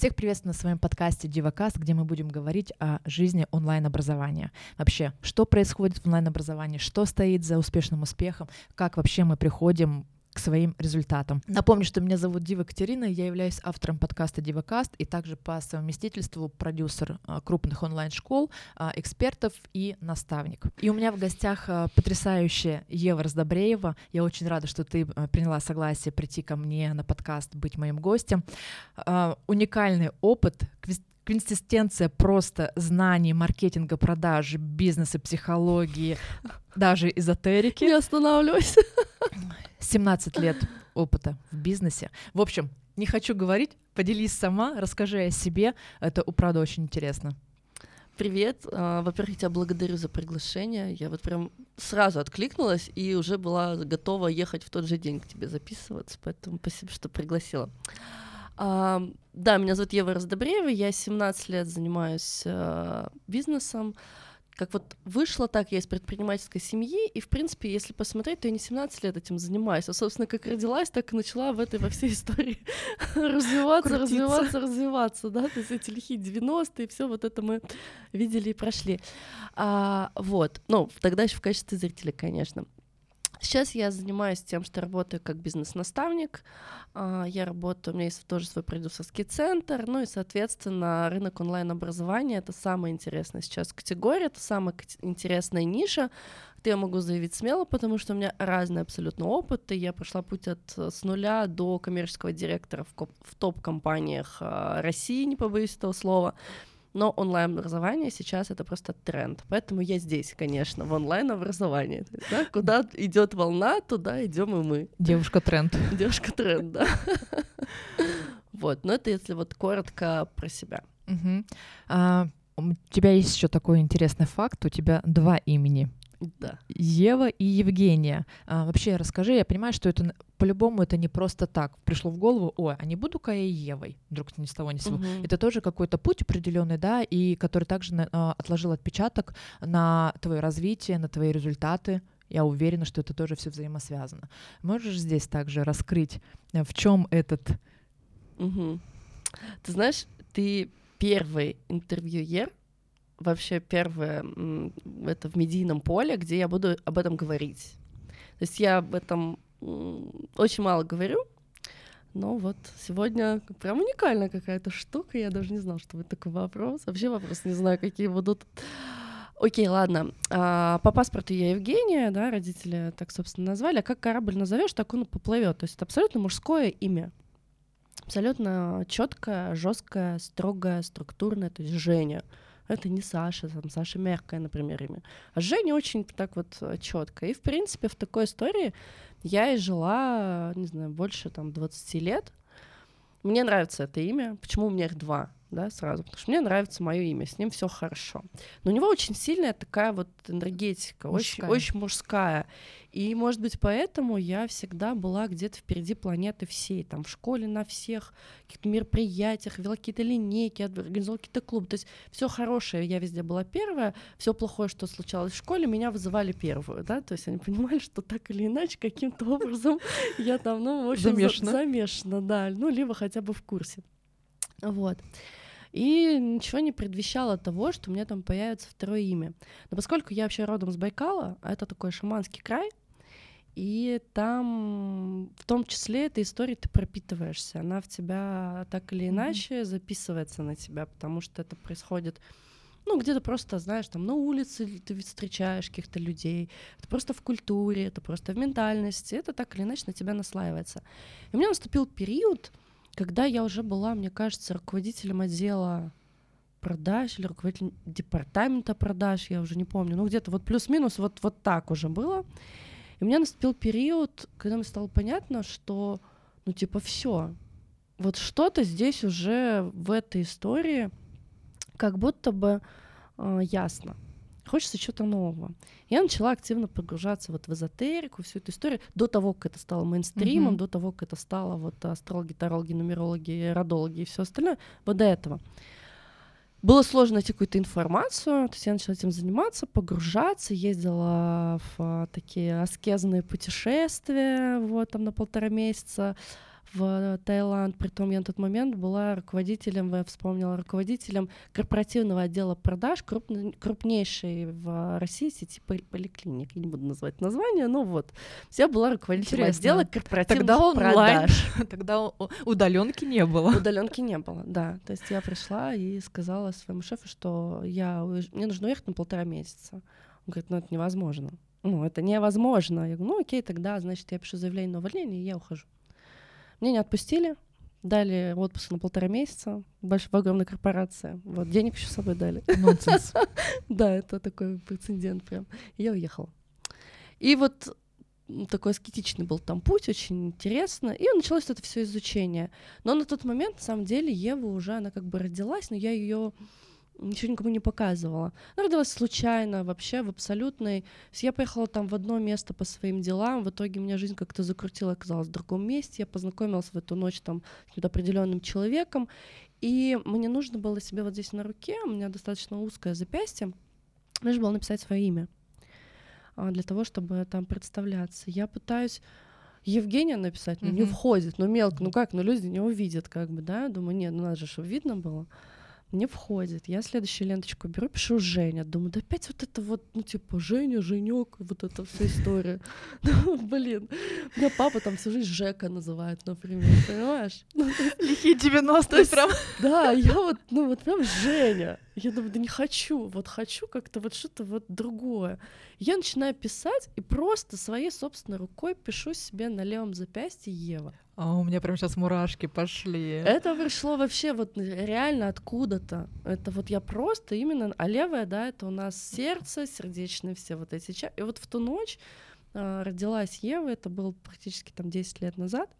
Всех приветствую на своем подкасте DivaCast, где мы будем говорить о жизни онлайн-образования. Вообще, что происходит в онлайн-образовании, что стоит за успешным успехом, как вообще мы приходим к своим результатам. Напомню, что меня зовут Дива Катерина, я являюсь автором подкаста DivaCast и также по совместительству продюсер а, крупных онлайн-школ, а, экспертов и наставник. И у меня в гостях а, потрясающая Ева Раздобреева. Я очень рада, что ты приняла согласие прийти ко мне на подкаст, быть моим гостем. Уникальный опыт, консистенция просто знаний маркетинга, продажи, бизнеса, психологии, даже эзотерики. Не останавливайся. 17 лет опыта в бизнесе. В общем, не хочу говорить, поделись сама, расскажи о себе. Это, правда, очень интересно. Привет. А, во-первых, я тебя благодарю за приглашение. Я вот прям сразу откликнулась и уже была готова ехать в тот же день к тебе записываться, поэтому спасибо, что пригласила. Да, меня зовут Ева Раздобреева, я 17 лет занимаюсь а, бизнесом как вот вышло так, я из предпринимательской семьи, и, в принципе, если посмотреть, то я не 17 лет этим занимаюсь, а, собственно, как родилась, так и начала в этой, во всей истории развиваться, развиваться, развиваться, да, то есть эти лихие 90-е, все вот это мы видели и прошли. А, вот, ну, тогда еще в качестве зрителя, конечно. Сейчас я занимаюсь тем, что работаю как бизнес-наставник. А, я работаю, у меня есть тоже свой продюсерский центр, ну и, соответственно, рынок онлайн-образования — это самая интересная сейчас категория, это самая интересная ниша, это я могу заявить смело, потому что у меня разный абсолютно опыт, и я прошла путь от с нуля до коммерческого директора в, в топ-компаниях а, России, не побоюсь этого слова, но онлайн-образование сейчас это просто тренд. Поэтому я здесь, конечно, в онлайн-образовании. Да, куда идет волна, туда идем и мы. Девушка-тренд. Девушка-тренд, да. Вот, но это если вот коротко про себя. А, у тебя есть еще такой интересный факт. У тебя два имени. Да. Ева и Евгения. А, вообще расскажи, я понимаю, что это по-любому это не просто так. Пришло в голову, ой, а не буду-ка я Евой, вдруг ни с того ни с сего. Угу. Это тоже какой-то путь определенный, да, и который также а, отложил отпечаток на твое развитие, на твои результаты. Я уверена, что это тоже все взаимосвязано. Можешь здесь также раскрыть, э, в чем этот... Угу. Ты знаешь, ты первый интервьюер, вообще первое это в медийном поле, где я буду об этом говорить. То есть я об этом очень мало говорю, но вот сегодня прям уникальная какая-то штука. Я даже не знала, что будет такой вопрос. Вообще вопрос не знаю, какие будут. Окей, ладно. А, по паспорту я Евгения, да, родители так, собственно, назвали. А как корабль назовешь, так он и поплывет. То есть это абсолютно мужское имя. Абсолютно четкое, жесткое, строгое, структурное, то есть Женя. Это не Саша, там Саша мягкая, например, имя. А Женя очень так вот э, четко. И, в принципе, в такой истории я и жила, не знаю, больше там 20 лет. Мне нравится это имя. Почему у меня их два? Да, сразу, потому что мне нравится мое имя, с ним все хорошо. Но у него очень сильная такая вот энергетика, мужская. очень, очень мужская. И, может быть, поэтому я всегда была где-то впереди планеты всей, там, в школе на всех каких-то мероприятиях, вела какие-то линейки, организовала какие-то клубы. То есть все хорошее я везде была первая, все плохое, что случалось в школе, меня вызывали первую, да, то есть они понимали, что так или иначе, каким-то образом я там, ну, в общем, замешана, замешана да, ну, либо хотя бы в курсе. Вот и ничего не предвещало того, что у меня там появится второе имя. Но поскольку я вообще родом с Байкала, а это такой шаманский край, и там в том числе этой историей ты пропитываешься. Она в тебя так или иначе mm-hmm. записывается на тебя, потому что это происходит ну, где-то просто, знаешь, там на улице ты встречаешь каких-то людей, это просто в культуре, это просто в ментальности, это так или иначе на тебя наслаивается. И у меня наступил период, когда я уже была, мне кажется, руководителем отдела продаж или руководителем департамента продаж, я уже не помню, ну где-то вот плюс-минус вот, вот так уже было. И у меня наступил период, когда мне стало понятно, что, ну типа, все, вот что-то здесь уже в этой истории как будто бы э, ясно хочется чего-то нового. Я начала активно погружаться вот в эзотерику, всю эту историю, до того, как это стало мейнстримом, mm-hmm. до того, как это стало вот астрологи, тарологи, нумерологи, родологи и все остальное, вот до этого. Было сложно найти какую-то информацию, то есть я начала этим заниматься, погружаться, ездила в а, такие аскезные путешествия, вот, там на полтора месяца, в Таиланд. Притом я на тот момент была руководителем, я вспомнила, руководителем корпоративного отдела продаж крупный, крупнейшей в России сети поликлиник. Я не буду называть название, но вот. Я была руководителем Интересно. отдела корпоративных Тогда онлайн. продаж. Тогда удаленки не было. Удаленки не было, да. То есть я пришла и сказала своему шефу, что я мне нужно уехать на полтора месяца. Он говорит, ну это невозможно. Ну, это невозможно. Я говорю, ну окей, тогда, значит, я пишу заявление на увольнение, и я ухожу. Меня не отпустили, дали отпуск на полтора месяца, большая огромная корпорация. Вот, денег еще с собой дали. Нонсенс. Да, это такой прецедент прям. Я уехала. И вот такой аскетичный был там путь, очень интересно. И началось это все изучение. Но на тот момент, на самом деле, Ева уже, она как бы родилась, но я ее ничего никому не показывала. Она родилась случайно, вообще в абсолютной... Я поехала там в одно место по своим делам, в итоге меня жизнь как-то закрутила, оказалась в другом месте, я познакомилась в эту ночь там с каким-то определенным человеком, и мне нужно было себе вот здесь на руке, у меня достаточно узкое запястье, нужно было написать свое имя а, для того, чтобы там представляться. Я пытаюсь Евгения написать, mm-hmm. не входит, но мелко, ну как, ну люди не увидят, как бы, да, думаю, нет, ну надо же, чтобы видно было не входит. Я следующую ленточку беру, пишу Женя. Думаю, да опять вот это вот, ну, типа, Женя, Женек, вот эта вся история. Ну, блин, меня папа там всю жизнь Жека называет, например, понимаешь? Ну, Лихие 90-е прям. Да, я вот, ну, вот прям Женя. Я думаю, да не хочу, вот хочу как-то вот что-то вот другое. Я начинаю писать и просто своей собственной рукой пишу себе на левом запястье Ева. А у меня прям сейчас мурашки пошли. Это пришло вообще вот реально откуда-то. Это вот я просто именно... А левая, да, это у нас сердце, сердечные все вот эти... И вот в ту ночь э, родилась Ева, это было практически там 10 лет назад.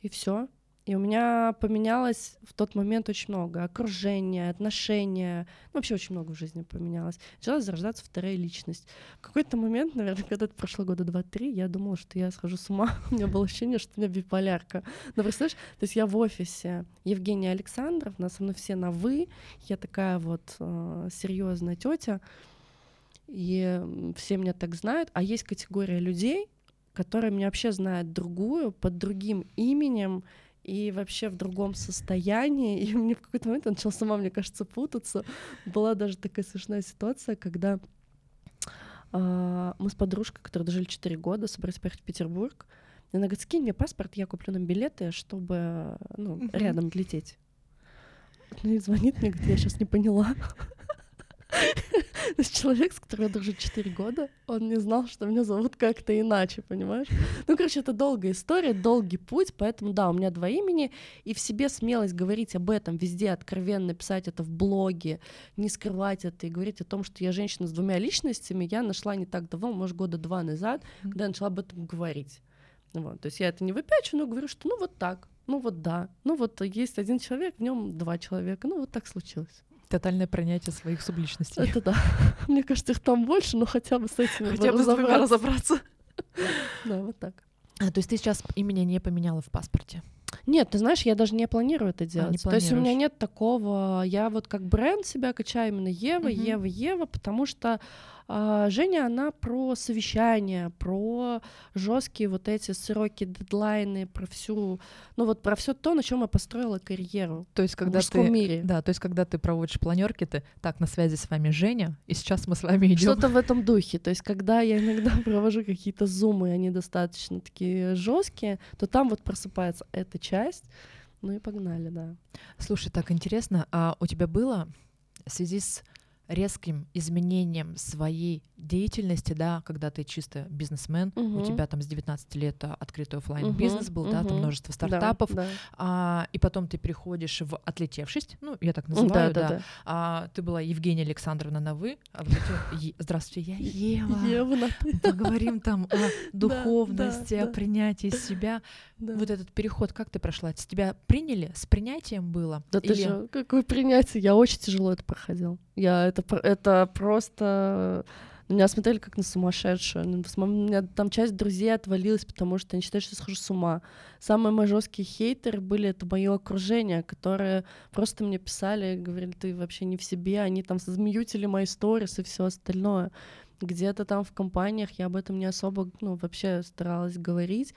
И все. И у меня поменялось в тот момент очень много. Окружение, отношения. Ну, вообще очень много в жизни поменялось. Начала зарождаться вторая личность. В какой-то момент, наверное, когда это прошло года два-три, я думала, что я схожу с ума. у меня было ощущение, что у меня биполярка. Но представляешь, то есть я в офисе Евгения Александровна, со мной все на «вы». Я такая вот э, серьезная тетя. И все меня так знают. А есть категория людей, которые меня вообще знают другую, под другим именем, и вообще в другом состоянии. И мне в какой-то момент начала сама, мне кажется, путаться. Была даже такая смешная ситуация, когда э, мы с подружкой, которая дожили 4 года, собрались поехать в Петербург. И она говорит, скинь мне паспорт, я куплю нам билеты, чтобы ну, uh-huh. рядом лететь. И звонит мне, говорит, я сейчас не поняла. То есть человек, с которым я дружу 4 года, он не знал, что меня зовут как-то иначе, понимаешь? Ну, короче, это долгая история, долгий путь, поэтому, да, у меня два имени, и в себе смелость говорить об этом везде, откровенно писать это в блоге, не скрывать это и говорить о том, что я женщина с двумя личностями, я нашла не так давно, может, года два назад, когда я начала об этом говорить. Вот, то есть я это не выпячу, но говорю, что ну вот так, ну вот да, ну вот есть один человек, в нем два человека, ну вот так случилось. Тотальное принятие своих субличностей. Это да. Мне кажется, их там больше, но хотя бы с этим хотя бы разобраться. разобраться. Да, вот так. А, то есть ты сейчас имени не поменяла в паспорте? Нет, ты знаешь, я даже не планирую это делать. А, то есть у меня нет такого. Я вот как бренд себя качаю именно Ева, uh-huh. Ева, Ева, потому что а, Женя, она про совещания, про жесткие вот эти сроки, дедлайны, про всю, ну вот про все то, на чем я построила карьеру. То есть когда в ты, мире. Да, то есть когда ты проводишь планерки, ты так на связи с вами Женя, и сейчас мы с вами идем. Что-то в этом духе. То есть когда я иногда провожу какие-то зумы, они достаточно такие жесткие, то там вот просыпается эта часть. Ну и погнали, да. Слушай, так интересно, а у тебя было в связи с резким изменением своей деятельности, да, когда ты чисто бизнесмен, угу. у тебя там с 19 лет а, открытый офлайн бизнес был, угу. да, там множество стартапов, да, да. А, и потом ты приходишь в отлетевшись, ну я так называю, да, да, да. А, ты была Евгения Александровна на вы, а здравствуйте, я Ева, Ева поговорим там о духовности, о принятии себя, вот этот переход, как ты прошла? Тебя приняли, с принятием было? Да Или... ты же, какое принятие? Я очень тяжело это проходил. Я это, это просто на меня смотрели как на сумасшедшую. Ну, у меня там часть друзей отвалилась, потому что они считают, что я схожу с ума. Самые мои жесткие хейтеры были это мое окружение, которые просто мне писали, говорили, ты вообще не в себе, они там змеютили мои сторис и все остальное. Где-то там в компаниях я об этом не особо, ну, вообще старалась говорить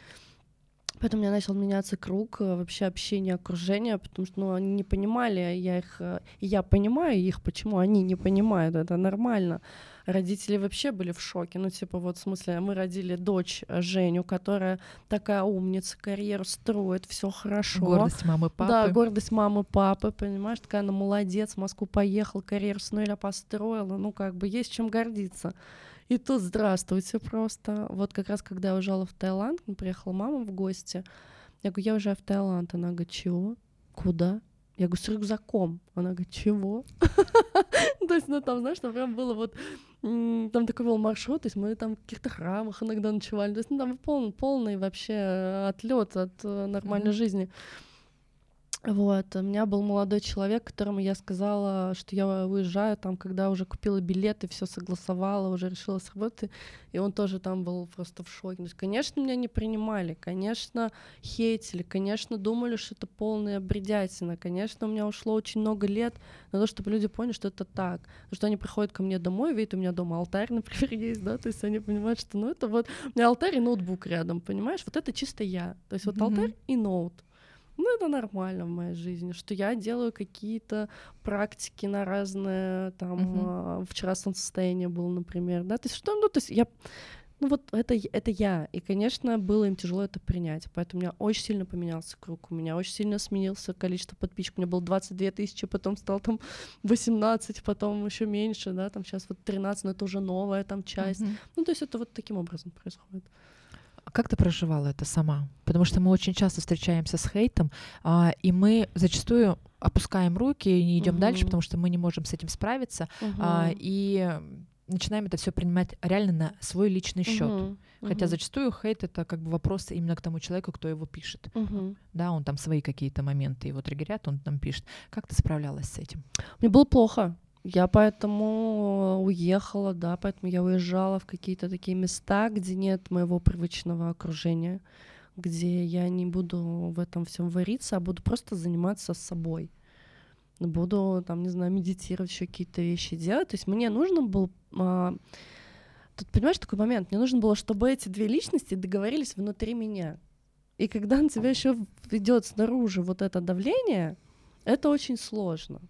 Поэтому у меня начал меняться круг э, вообще общения, окружения, потому что ну, они не понимали, я их, э, я понимаю их, почему они не понимают, это нормально. Родители вообще были в шоке, ну типа вот в смысле, мы родили дочь э, Женю, которая такая умница, карьеру строит, все хорошо. Гордость мамы, папы. Да, гордость мамы, папы, понимаешь, такая она молодец, в Москву поехал, карьеру с нуля построила, ну как бы есть чем гордиться. И тут здравствуйте просто. Вот как раз когда я уезжала в Таиланд, приехала мама в гости, я говорю, я уезжаю в Таиланд. Она говорит, чего? Куда? Я говорю, с рюкзаком. Она говорит, чего? То есть, ну там, знаешь, там прям было вот, там такой был маршрут, то есть мы там в каких-то храмах иногда ночевали, то есть ну, там полный, полный вообще отлет от э, нормальной жизни. Вот, у меня был молодой человек, которому я сказала, что я уезжаю, там, когда уже купила билеты, все согласовала, уже решила с работы, и он тоже там был просто в шоке. То есть, конечно, меня не принимали, конечно, хейтили, конечно, думали, что это полная бредятина, конечно, у меня ушло очень много лет на то, чтобы люди поняли, что это так, что они приходят ко мне домой, видят, у меня дома алтарь, например, есть, да, то есть они понимают, что, ну, это вот, у меня алтарь и ноутбук рядом, понимаешь, вот это чисто я, то есть вот mm-hmm. алтарь и ноут, ну, это нормально в моей жизни, что я делаю какие-то практики на разные, там, uh-huh. вчера солнцестояние было, например, да, то есть что, ну, то есть я, ну, вот это, это я, и, конечно, было им тяжело это принять, поэтому у меня очень сильно поменялся круг, у меня очень сильно сменился количество подписчиков, у меня было 22 тысячи, потом стал там 18, потом еще меньше, да, там сейчас вот 13, но это уже новая там часть, uh-huh. ну, то есть это вот таким образом происходит. Как ты проживала это сама? Потому что мы очень часто встречаемся с хейтом, а, и мы зачастую опускаем руки и не идем угу. дальше, потому что мы не можем с этим справиться, угу. а, и начинаем это все принимать реально на свой личный счет. Угу. Хотя угу. зачастую хейт это как бы вопрос именно к тому человеку, кто его пишет. Угу. Да, он там свои какие-то моменты его триггерят, он там пишет. Как ты справлялась с этим? Мне было плохо. Я поэтому уехала, да, поэтому я уезжала в какие-то такие места, где нет моего привычного окружения, где я не буду в этом всем вариться, а буду просто заниматься собой. Буду, там, не знаю, медитировать, еще какие-то вещи делать. То есть мне нужно было... А, тут, понимаешь, такой момент. Мне нужно было, чтобы эти две личности договорились внутри меня. И когда на тебя еще ведет снаружи вот это давление, это очень сложно.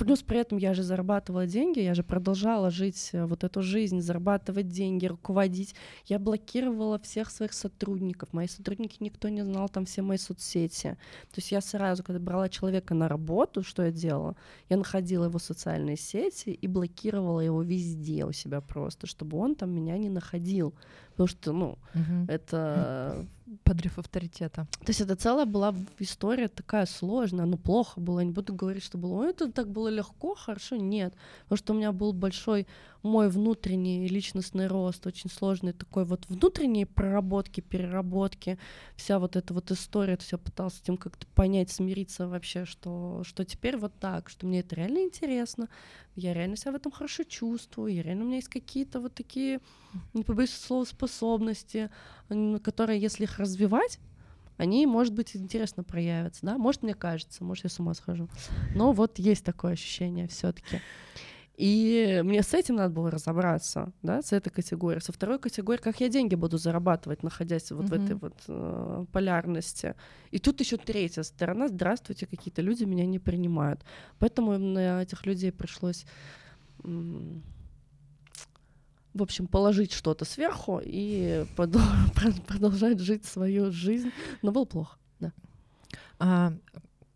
Плюс при этом я же зарабатывала деньги, я же продолжала жить э, вот эту жизнь, зарабатывать деньги, руководить. Я блокировала всех своих сотрудников. Мои сотрудники никто не знал, там все мои соцсети. То есть я сразу, когда брала человека на работу, что я делала? Я находила его социальные сети и блокировала его везде у себя просто, чтобы он там меня не находил. Потому что, ну, угу. это подрыв авторитета. То есть это целая была история такая сложная, ну плохо было, я не буду говорить, что было, это так было легко, хорошо, нет, потому что у меня был большой мой внутренний личностный рост, очень сложный такой вот внутренние проработки, переработки, вся вот эта вот история, все пытался с этим как-то понять, смириться вообще, что, что теперь вот так, что мне это реально интересно, я реально себя в этом хорошо чувствую, я реально у меня есть какие-то вот такие, не побоюсь слова, способности, которые, если их развивать, они, может быть, интересно проявятся, да, может, мне кажется, может, я с ума схожу, но вот есть такое ощущение все таки и мне с этим надо было разобраться, да, с этой категорией. Со второй категорией, как я деньги буду зарабатывать, находясь вот mm-hmm. в этой вот э, полярности. И тут еще третья сторона. Здравствуйте, какие-то люди меня не принимают. Поэтому на этих людей пришлось в общем, положить что-то сверху и продолжать жить свою жизнь. Но было плохо, да. А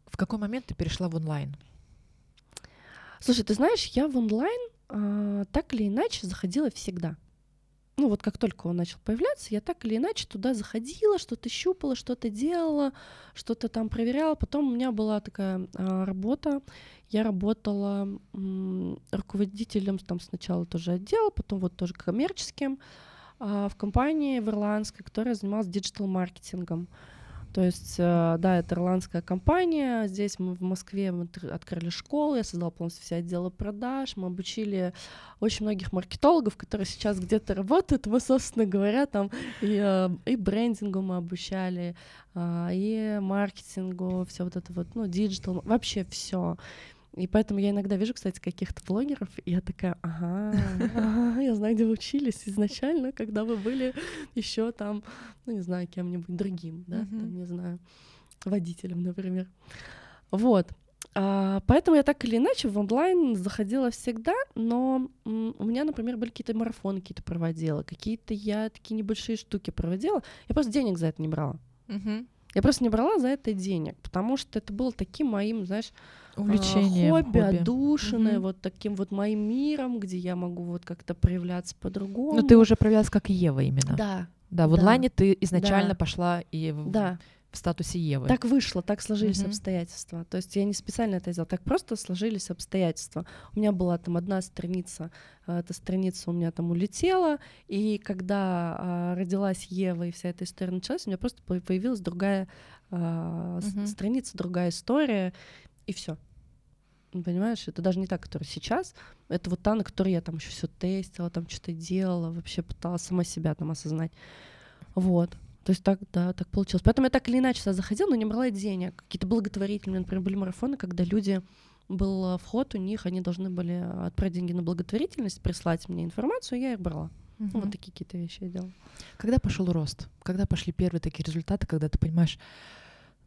в какой момент ты перешла в онлайн? Слушай, ты знаешь, я в онлайн а, так или иначе заходила всегда. Ну вот как только он начал появляться, я так или иначе туда заходила, что-то щупала, что-то делала, что-то там проверяла. Потом у меня была такая а, работа, я работала м, руководителем там сначала тоже отдела, потом вот тоже коммерческим а, в компании в ирландской, которая занималась диджитал-маркетингом. То есть, э, да, это ирландская компания. Здесь мы в Москве мы открыли школу, я создала полностью все отделы продаж. Мы обучили очень многих маркетологов, которые сейчас где-то работают. Мы, собственно говоря, там и, э, и брендингу мы обучали, а, и маркетингу, все вот это вот, ну, digital, вообще все. И поэтому я иногда вижу, кстати, каких-то блогеров, и я такая, ага, ага, я знаю, где вы учились изначально, когда вы были еще там, ну, не знаю, кем-нибудь другим, да, там, не знаю, водителем, например. Вот. А, поэтому я так или иначе в онлайн заходила всегда, но у меня, например, были какие-то марафоны какие-то проводила, какие-то я такие небольшие штуки проводила. Я просто денег за это не брала. Мгм. Я просто не брала за это денег, потому что это было таким моим, знаешь, а, Увлечение, хобби, отдушенное, Мгм. вот таким вот моим миром, где я могу вот как-то проявляться по-другому. Ну, ты уже проявлялась как Ева именно. Да, Да, в да. онлайне ты изначально Да. пошла и да. В статусе Евы. Так вышло, так сложились Мгм. обстоятельства. То есть я не специально это сделала, так просто сложились обстоятельства. У меня была там одна страница, а, эта страница у меня там улетела, и когда а, родилась Ева и вся эта история началась, у меня просто по- появилась другая с- Мгм. страница, другая история, и все. Понимаешь, это даже не та, которая сейчас, это вот та, на которой я там еще все тестила, там что-то делала, вообще пыталась сама себя там осознать. Вот. То есть так, да, так получилось. Поэтому я так или иначе сюда заходила, но не брала денег. Какие-то благотворительные, например, были марафоны, когда люди был э, вход у них, они должны были отправить деньги на благотворительность, прислать мне информацию, я их брала. Ну, Мгм. вот такие какие-то вещи я делала. Когда пошел рост? Когда пошли первые такие результаты, когда ты понимаешь,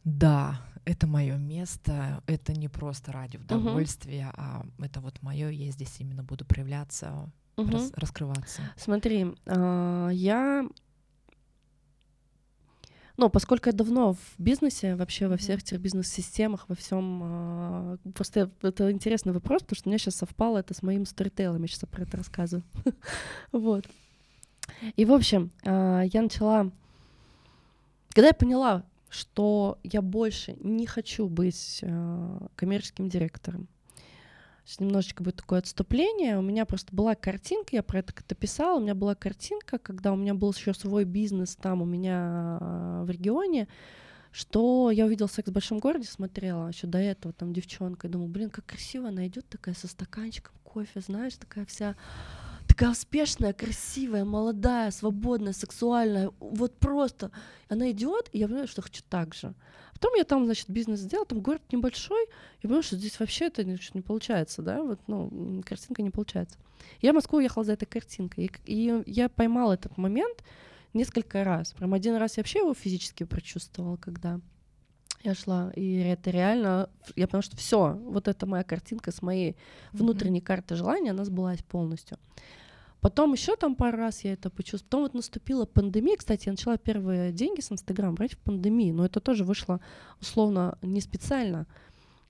да, это мое место, это не просто ради удовольствия, а это вот мое, я здесь именно буду проявляться, Мгм. рас- раскрываться. Смотри, а, я... Ну, поскольку я давно в бизнесе, вообще во всех этих бизнес-системах, во всем... Просто это интересный вопрос, потому что у меня сейчас совпало это с моим сторителлом, я сейчас про это рассказываю. Вот. И, в общем, а, я начала... Когда я поняла, что я больше не хочу быть а, коммерческим директором, Сейчас немножечко будет такое отступление. У меня просто была картинка, я про это как-то писала. У меня была картинка, когда у меня был еще свой бизнес там у меня а, в регионе, что я увидела секс в большом городе, смотрела еще до этого там девчонка, и думала, блин, как красиво она идет такая со стаканчиком кофе, знаешь, такая вся такая успешная, красивая, молодая, свободная, сексуальная, вот просто она идет, и я понимаю, что хочу так же. Потом я там, значит, бизнес сделала, там город небольшой, я понимаю, что здесь вообще это не, не получается, да, вот, ну, картинка не получается. Я в Москву уехала за этой картинкой, и, и я поймала этот момент несколько раз. Прям один раз я вообще его физически прочувствовала, когда я шла, и это реально, я поняла, что все, вот эта моя картинка с моей внутренней карты желания, она сбылась полностью. Потом еще там пару раз я это почувствовала. Потом вот наступила пандемия. Кстати, я начала первые деньги с Инстаграма брать в пандемии, но это тоже вышло условно не специально,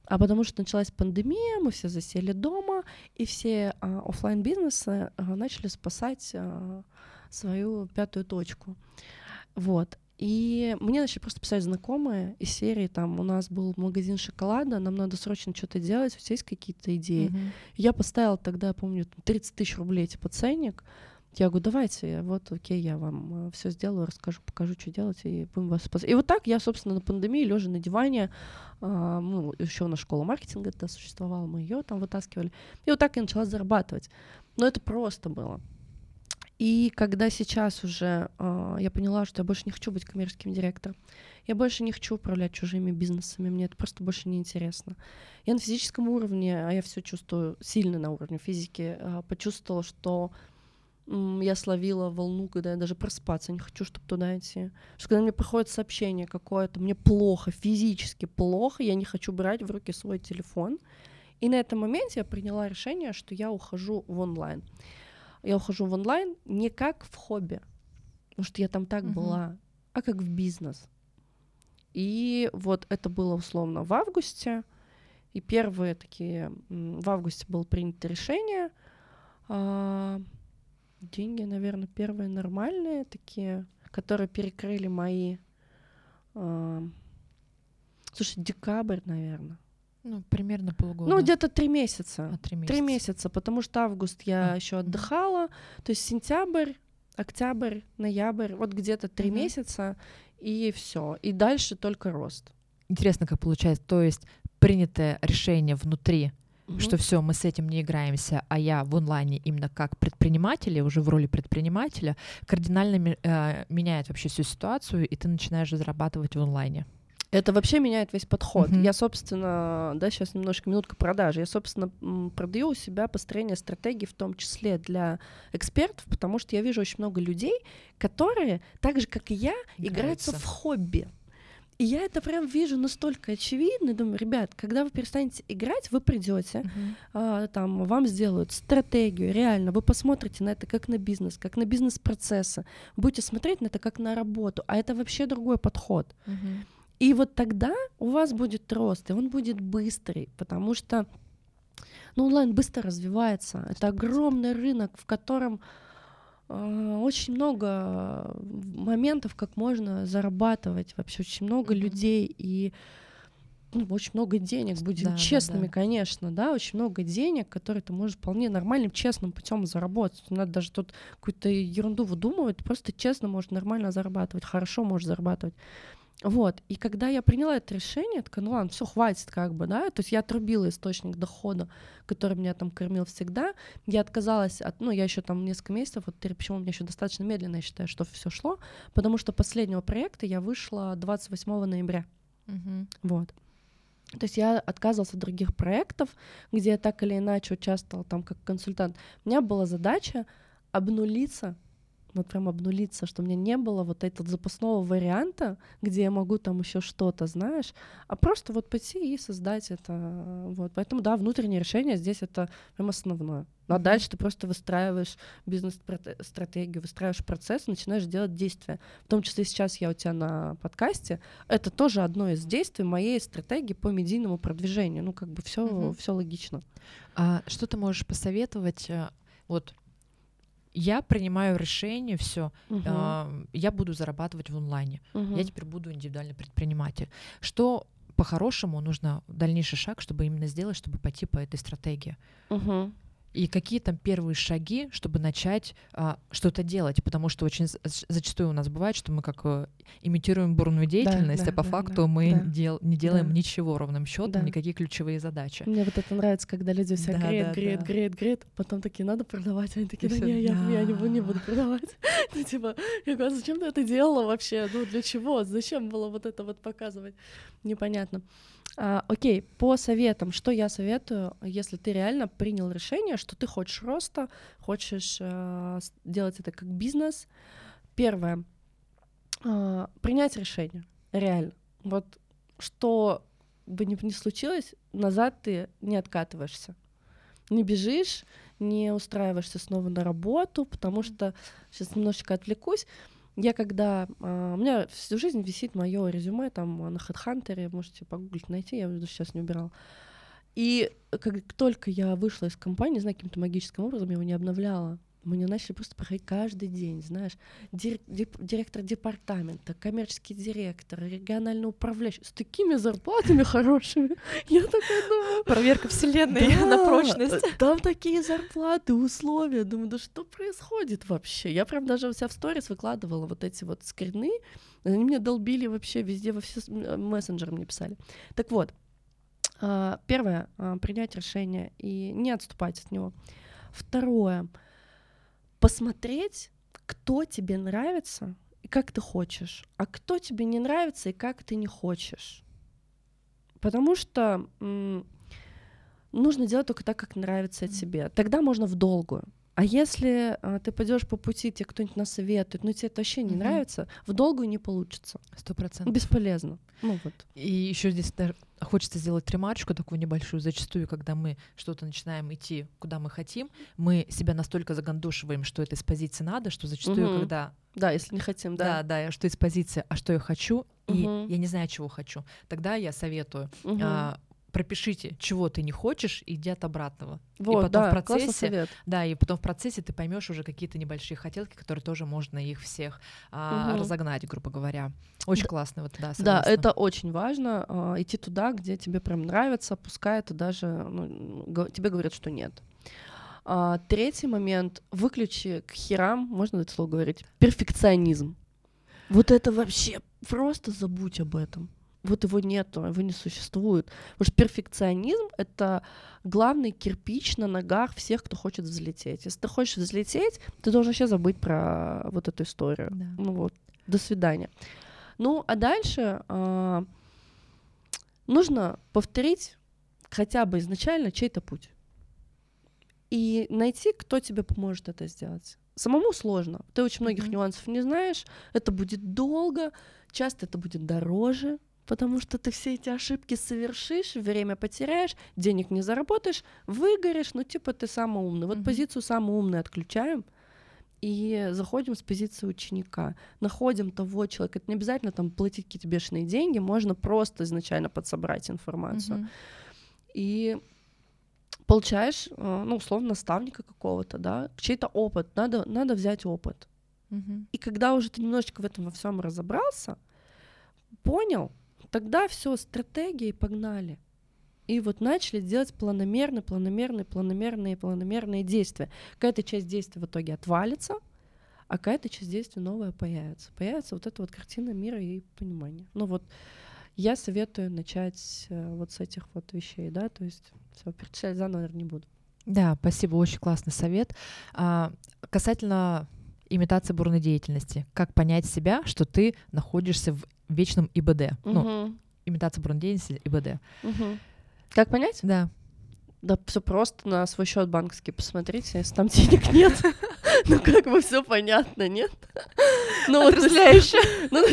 а потому что началась пандемия, мы все засели дома, и все а, оффлайн бизнесы а, начали спасать а, свою пятую точку. Вот. И мне начали просто писать знакомые из серии, там, у нас был магазин шоколада, нам надо срочно что-то делать, у тебя есть какие-то идеи? Мгм. Я поставила тогда, помню, 30 тысяч рублей типа ценник. Я говорю, давайте, вот, окей, я вам все сделаю, расскажу, покажу, что делать, и будем вас спасать. И вот так я, собственно, на пандемии, лежа на диване, а, ну, еще у нас школа маркетинга тогда существовала, мы ее там вытаскивали. И вот так я начала зарабатывать. Но это просто было. И когда сейчас уже а, я поняла, что я больше не хочу быть коммерческим директором, я больше не хочу управлять чужими бизнесами, мне это просто больше не интересно. Я на физическом уровне, а я все чувствую сильно на уровне физики, а, почувствовала, что м, я словила волну, когда я даже проспаться не хочу, чтобы туда идти. Что когда мне приходит сообщение какое-то, мне плохо, физически плохо, я не хочу брать в руки свой телефон. И на этом моменте я приняла решение, что я ухожу в онлайн. Я ухожу в онлайн не как в хобби, потому что я там так Мгм. была, а как в бизнес. И вот это было условно в августе. И первые такие... В августе было принято решение. а, Деньги, наверное, первые нормальные такие, которые перекрыли мои... а, Слушай, декабрь, наверное. Ну, примерно полгода. Ну, где-то три месяца. А, три месяца. Три месяца, потому что август я А, еще отдыхала, то есть сентябрь, октябрь, ноябрь, вот где-то три Мгм. месяца, и все. И дальше только рост. Интересно, как получается. То есть принятое решение внутри, Мгм. что все, мы с этим не играемся, а я в онлайне именно как предприниматель, уже в роли предпринимателя, кардинально э, меняет вообще всю ситуацию, и ты начинаешь зарабатывать в онлайне. Это вообще меняет весь подход. Мгм. Я, собственно, да, сейчас немножко минутка продажи. Я, собственно, продаю у себя построение стратегий, в том числе для экспертов, потому что я вижу очень много людей, которые, так же, как и я, играются Играются. в хобби. И я это прям вижу настолько очевидно. Думаю, ребят, когда вы перестанете играть, вы придете, Мгм. а, там вам сделают стратегию, реально, вы посмотрите на это как на бизнес, как на бизнес-процессы, будете смотреть на это как на работу, а это вообще другой подход. Мгм. И вот тогда у вас будет рост, и он будет быстрый, потому что ну, онлайн быстро развивается. Это огромный рынок, в котором э, очень много моментов, как можно зарабатывать, вообще очень много Мгм. людей и ну, очень много денег, будем Да, да, честными, да. конечно, да, очень много денег, которые ты можешь вполне нормальным, честным путем заработать. Не надо даже тут какую-то ерунду выдумывать, просто честно можешь нормально зарабатывать, хорошо можешь зарабатывать. Вот. И когда я приняла это решение, такая, ну ладно, все, хватит как бы, да. То есть я отрубила источник дохода, который меня там кормил всегда. Я отказалась от, ну, я еще там несколько месяцев, вот почему у меня еще достаточно медленно, я считаю, что все шло, потому что последнего проекта я вышла 28 ноября. Мгм. Вот. То есть я отказывалась от других проектов, где я так или иначе участвовала там как консультант. У меня была задача обнулиться, вот прям обнулиться, что у меня не было вот этого запасного варианта, где я могу там еще что-то, знаешь, а просто вот пойти и создать это. Вот. Поэтому, да, внутреннее решение здесь это прям основное. Ну, а дальше ты просто выстраиваешь бизнес-стратегию, выстраиваешь процесс, начинаешь делать действия. В том числе сейчас я у тебя на подкасте. Это тоже одно из действий моей стратегии по медийному продвижению. Ну, как бы все, Мгм. все логично. А что ты можешь посоветовать? э, Вот я принимаю решение, все, я буду зарабатывать в онлайне. Мгм. Я теперь буду индивидуальный предприниматель. Что по-хорошему нужно дальнейший шаг, чтобы именно сделать, чтобы пойти по этой стратегии? Мгм. И какие там первые шаги, чтобы начать а, что-то делать? Потому что очень зачастую у нас бывает, что мы как э, имитируем бурную деятельность, да, а по да, факту да, мы да. дел- не делаем Да. ничего ровным счетом, Да. никакие ключевые задачи. Мне вот это нравится, когда люди все Да, греют, да, греют, да. греют, греют, потом такие, надо продавать, они такие, да всё, не, я, я не, бу- не да. буду продавать. Ну, типа, я говорю, «А зачем ты это делала вообще? Ну, для чего? Зачем было вот это вот показывать? Непонятно. А, окей, по советам, что я советую, если ты реально принял решение, что ты хочешь роста, хочешь э, делать это как бизнес. Первое, а, принять решение, реально. Вот что бы ни, ни случилось, назад ты не откатываешься. Не бежишь, не устраиваешься снова на работу, потому что сейчас немножечко отвлекусь. Я когда... а, у меня всю жизнь висит мое резюме там на HeadHunter, можете погуглить, найти, я его сейчас не убирала. И как только я вышла из компании, знаю, каким-то магическим образом я его не обновляла, мне начали просто проходить каждый день, знаешь, директор департамента, коммерческий директор, региональный управляющий с такими зарплатами хорошими. Я такая думаю, Проверка вселенной да, на прочность. Там такие зарплаты, условия. Думаю, да что происходит вообще? Я прям даже у себя в сторис выкладывала вот эти вот скрины. Они мне долбили вообще везде, во все м, мессенджеры мне писали. Так вот, а, первое, а, принять решение и не отступать от него. Второе, посмотреть, кто тебе нравится и как ты хочешь, а кто тебе не нравится и как ты не хочешь. Потому что нужно делать только так, как нравится тебе. Тогда можно в долгую. А если а, ты пойдешь по пути, тебе кто-нибудь насоветует, но тебе это вообще не Мгм. нравится, в долгую не получится. Сто процентов. Бесполезно. Ну вот. И еще здесь хочется сделать ремарочку такую небольшую. Зачастую, когда мы что-то начинаем идти, куда мы хотим, мы себя настолько загандушиваем, что это из позиции надо, что зачастую, Мгм. когда Да, если не хотим, да, да. да, что из позиции, а что я хочу, и я не знаю, чего хочу, тогда я советую Мгм. а, пропишите, чего ты не хочешь, и иди от обратного. вот, потом в да, классный процессе. Да, и потом в процессе ты поймешь уже какие-то небольшие хотелки, которые тоже можно их всех а, Мгм. разогнать, грубо говоря. Очень Да. классно, вот да. Да, это очень важно, а, идти туда, где тебе прям нравится, пускай это даже ну, тебе говорят, что нет. А, третий момент, выключи к херам, можно это слово говорить, перфекционизм. Вот это вообще просто забудь об этом. Вот его нету, его не существует. Потому что перфекционизм — это главный кирпич на ногах всех, кто хочет взлететь. Если ты хочешь взлететь, ты должен вообще забыть про вот эту историю. Да. Ну вот, до свидания. Ну, а дальше а, нужно повторить хотя бы изначально чей-то путь и найти, кто тебе поможет это сделать. Самому сложно. Ты очень многих mm-hmm. нюансов не знаешь. Это будет долго, часто это будет дороже, потому что ты все эти ошибки совершишь, время потеряешь, денег не заработаешь, выгоришь, ну типа ты самый умный. Вот mm-hmm. позицию самый умный отключаем и заходим с позиции ученика, находим того человека. Это не обязательно там платить какие-то бешеные деньги, можно просто изначально подсобрать информацию. Mm-hmm. И получаешь, э, ну, условно, наставника какого-то, да, чей-то опыт, надо, надо взять опыт. Mm-hmm. И когда уже ты немножечко в этом во всем разобрался, понял, Тогда все, стратегии погнали. И вот начали делать планомерные, планомерные, планомерные, планомерные действия. Какая-то часть действий в итоге отвалится, а какая-то часть действий новая появится. Появится вот эта вот картина мира и понимания. Ну вот я советую начать э, вот с этих вот вещей, да, то есть все, перечислять заново, наверное, не буду. Да, спасибо, очень классный совет. А, касательно имитации бурной деятельности, как понять себя, что ты находишься в вечном ИБД. Угу. Ну, имитация бронедеятельности ИБД. Угу. Как понять? Да. Да, все просто на свой счет банковский посмотрите, если там денег нет. Ну, как бы все понятно, нет? Ну, вот Отрезвляюще. Ну,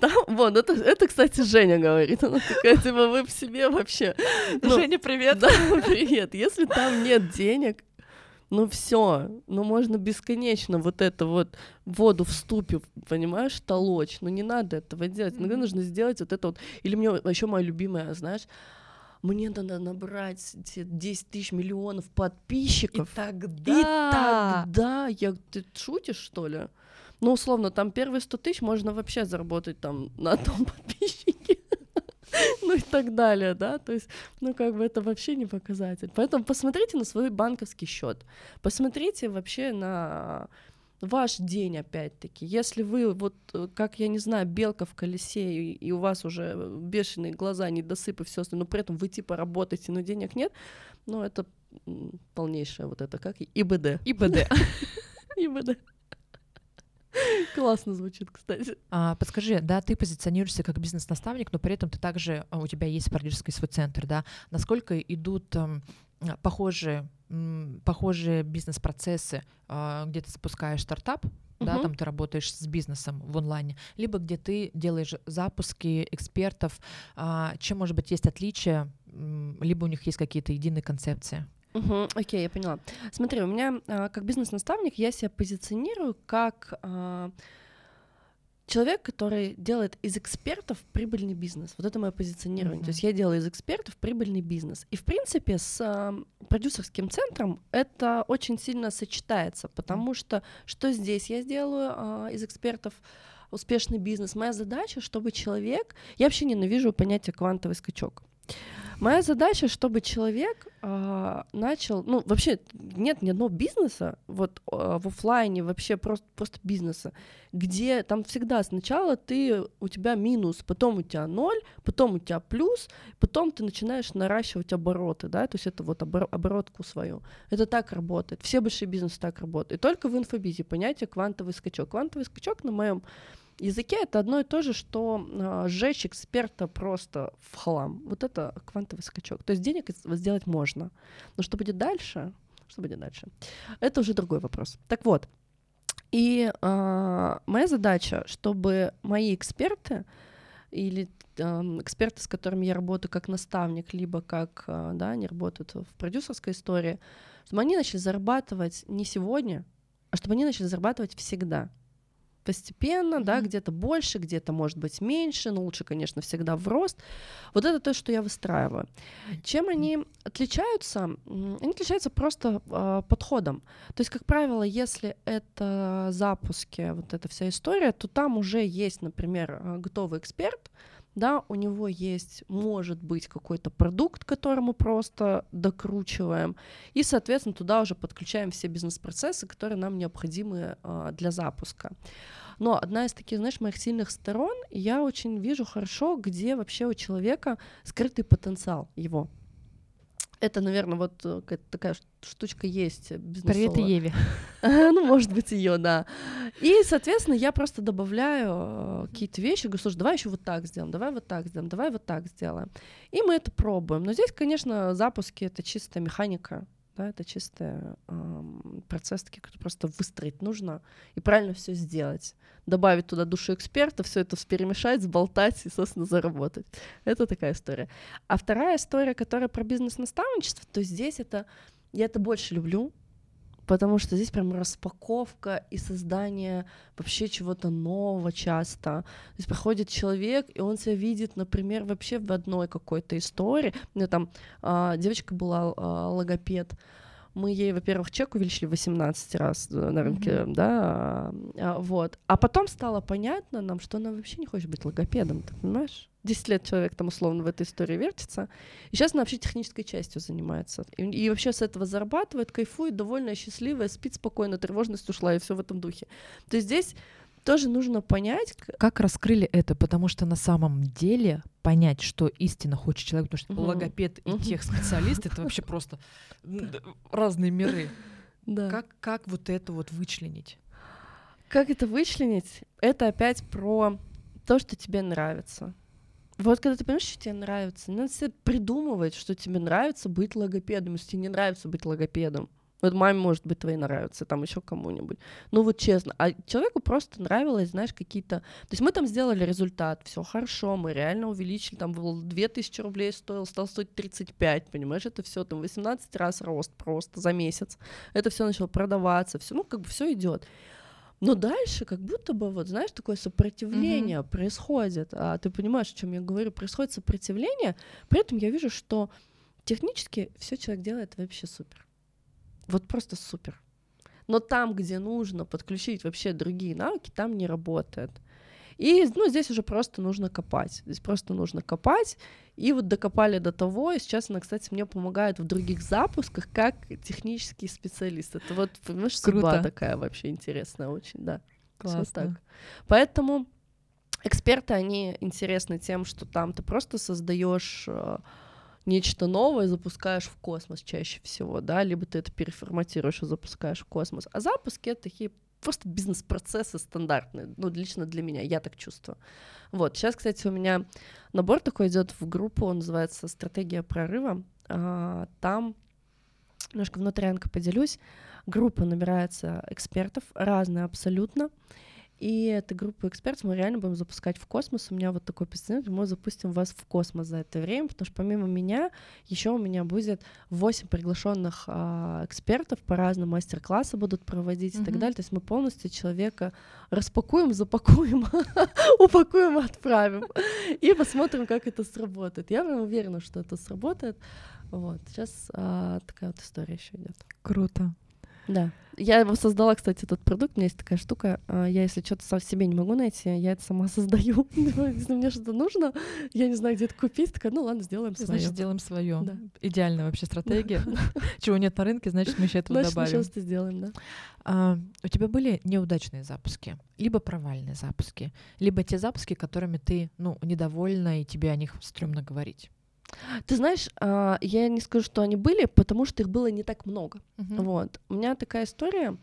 там, вот, это, это, кстати, Женя говорит. Она такая, типа, вы в себе вообще. Ну, Женя, привет. Да, привет. Если там нет денег, ну все, ну можно бесконечно вот это вот воду в ступе, понимаешь, толочь, ну, не надо этого делать. Иногда mm-hmm. нужно сделать вот это вот. Или мне еще моя любимая, знаешь, мне надо набрать 10 тысяч миллионов подписчиков. И тогда... И тогда... Я... Ты шутишь, что ли? Ну, условно, там первые 100 тысяч можно вообще заработать там на одном подписчике. ну и так далее, да, то есть, ну как бы это вообще не показатель. Поэтому посмотрите на свой банковский счет, посмотрите вообще на ваш день, опять-таки. Если вы, вот, как, я не знаю, белка в колесе, и, и у вас уже бешеные глаза, недосыпы, все остальное, но при этом вы, типа, работаете, но денег нет, ну, это полнейшее вот это, как ИБД. ИБД. ИБД. Классно звучит, кстати. А, подскажи, да, ты позиционируешься как бизнес-наставник, но при этом ты также, а, у тебя есть продюсерский свой центр, да? Насколько идут э, похожие, похожие бизнес-процессы, э, где ты запускаешь стартап, uh-huh. да, там ты работаешь с бизнесом в онлайне, либо где ты делаешь запуски экспертов, э, чем, может быть, есть отличия, либо у них есть какие-то единые концепции? Угу, окей, я поняла. Смотри, у меня а, как бизнес-наставник я себя позиционирую как а, человек, который делает из экспертов прибыльный бизнес. Вот это мое позиционирование. Mm-hmm. То есть я делаю из экспертов прибыльный бизнес. И в принципе с а, продюсерским центром это очень сильно сочетается, потому mm-hmm. что что здесь я сделаю а, из экспертов успешный бизнес. Моя задача, чтобы человек, я вообще ненавижу понятие квантовый скачок. Моя задача, чтобы человек э, начал, ну вообще нет ни одного бизнеса вот э, в офлайне вообще просто просто бизнеса, где там всегда сначала ты у тебя минус, потом у тебя ноль, потом у тебя плюс, потом ты начинаешь наращивать обороты, да, то есть это вот обор- оборотку свою. Это так работает. Все большие бизнесы так работают. И только в инфобизе понятие квантовый скачок. Квантовый скачок на моем языке это одно и то же, что э, сжечь эксперта просто в хлам. Вот это квантовый скачок. То есть денег сделать можно. Но что будет дальше? Что будет дальше? Это уже другой вопрос. Так вот, и э, моя задача, чтобы мои эксперты или э, эксперты, с которыми я работаю как наставник, либо как, э, да, они работают в продюсерской истории, чтобы они начали зарабатывать не сегодня, а чтобы они начали зарабатывать всегда постепенно, да, где-то больше, где-то, может быть, меньше, но лучше, конечно, всегда в рост. Вот это то, что я выстраиваю. Чем они отличаются? Они отличаются просто э, подходом. То есть, как правило, если это запуски, вот эта вся история, то там уже есть, например, а, готовый эксперт, да, у него есть, может быть, какой-то продукт, который мы просто докручиваем, и, соответственно, туда уже подключаем все бизнес-процессы, которые нам необходимы э, для запуска. Но одна из таких, знаешь, моих сильных сторон, я очень вижу хорошо, где вообще у человека скрытый потенциал его. Это, наверное, вот э, такая штучка есть Привет Еве. ну, может быть, ее, да. И, соответственно, я просто добавляю э, какие-то вещи, говорю, слушай, давай еще вот так сделаем, давай вот так сделаем, давай вот так сделаем. И мы это пробуем. Но здесь, конечно, запуски — это чистая механика, да, это чистый э, процесс, таки, который просто выстроить нужно и правильно все сделать. Добавить туда душу эксперта, все это перемешать, сболтать и, собственно, заработать. Это такая история. А вторая история, которая про бизнес-наставничество, то здесь это... Я это больше люблю, потому что здесь прям распаковка и создание вообще чего-то нового часто. То есть приходит человек, и он себя видит, например, вообще в одной какой-то истории. У меня там а, девочка была а, логопед, мы ей, во-первых, чек увеличили 18 раз э, на рынке, mm-hmm. да, а, вот. А потом стало понятно нам, что она вообще не хочет быть логопедом, ты понимаешь? 10 лет человек там условно в этой истории вертится, и сейчас она вообще технической частью занимается. И, и вообще с этого зарабатывает, кайфует, довольная, счастливая, спит спокойно, тревожность ушла, и все в этом духе. То есть здесь тоже нужно понять... Как раскрыли это? Потому что на самом деле понять, что истинно хочет человек, потому что угу. логопед и угу. тех специалист это вообще просто разные миры. Да. Как, как вот это вот вычленить? Как это вычленить? Это опять про то, что тебе нравится. Вот когда ты понимаешь, что тебе нравится, не надо себе придумывать, что тебе нравится быть логопедом, если тебе не нравится быть логопедом. Вот маме, может быть, твои нравятся, там еще кому-нибудь. Ну вот честно. А человеку просто нравилось, знаешь, какие-то... То есть мы там сделали результат, все хорошо, мы реально увеличили, там был 2000 рублей стоил, стал стоить 35, понимаешь, это все там 18 раз рост просто за месяц. Это все начало продаваться, все, ну как бы все идет. Но дальше как будто бы, вот знаешь, такое сопротивление mm-hmm. происходит. А ты понимаешь, о чем я говорю? Происходит сопротивление, при этом я вижу, что технически все человек делает вообще супер. Вот просто супер. Но там, где нужно подключить вообще другие навыки, там не работает. И ну, здесь уже просто нужно копать. Здесь просто нужно копать. И вот докопали до того, и сейчас она, кстати, мне помогает в других запусках как технический специалист. Это вот, понимаешь, Круто. судьба такая вообще интересная очень, да. Классно. Вот так. Поэтому эксперты, они интересны тем, что там ты просто создаешь э, нечто новое запускаешь в космос чаще всего, да, либо ты это переформатируешь и запускаешь в космос. А запуски — это такие просто бизнес-процессы стандартные, ну, лично для меня, я так чувствую. Вот, сейчас, кстати, у меня набор такой идет в группу, он называется «Стратегия прорыва». А, там немножко внутрянка поделюсь. Группа набирается экспертов, разные абсолютно, и эту группу экспертов мы реально будем запускать в космос. У меня вот такой представление, мы запустим вас в космос за это время, потому что помимо меня еще у меня будет 8 приглашенных а, экспертов по разным мастер-классы будут проводить mm-hmm. и так далее. То есть мы полностью человека распакуем, запакуем, упакуем, отправим и посмотрим, как это сработает. Я прям уверена, что это сработает. Вот сейчас а, такая вот история еще идет. Круто. Да. Я его создала, кстати, этот продукт. У меня есть такая штука. А, я, если что-то сам себе не могу найти, я это сама создаю. если мне что-то нужно, я не знаю, где это купить, такая, ну ладно, сделаем свое. Значит, сделаем свое. Да. Идеальная вообще стратегия. Чего нет на рынке, значит, мы еще этого значит, добавим. Значит, сделаем, да. А, у тебя были неудачные запуски, либо провальные запуски, либо те запуски, которыми ты, ну, недовольна, и тебе о них стрёмно говорить. Ты знаешь, а, я не скажу, что они были, потому что их было не так много. Uh-huh. Вот. У меня такая история.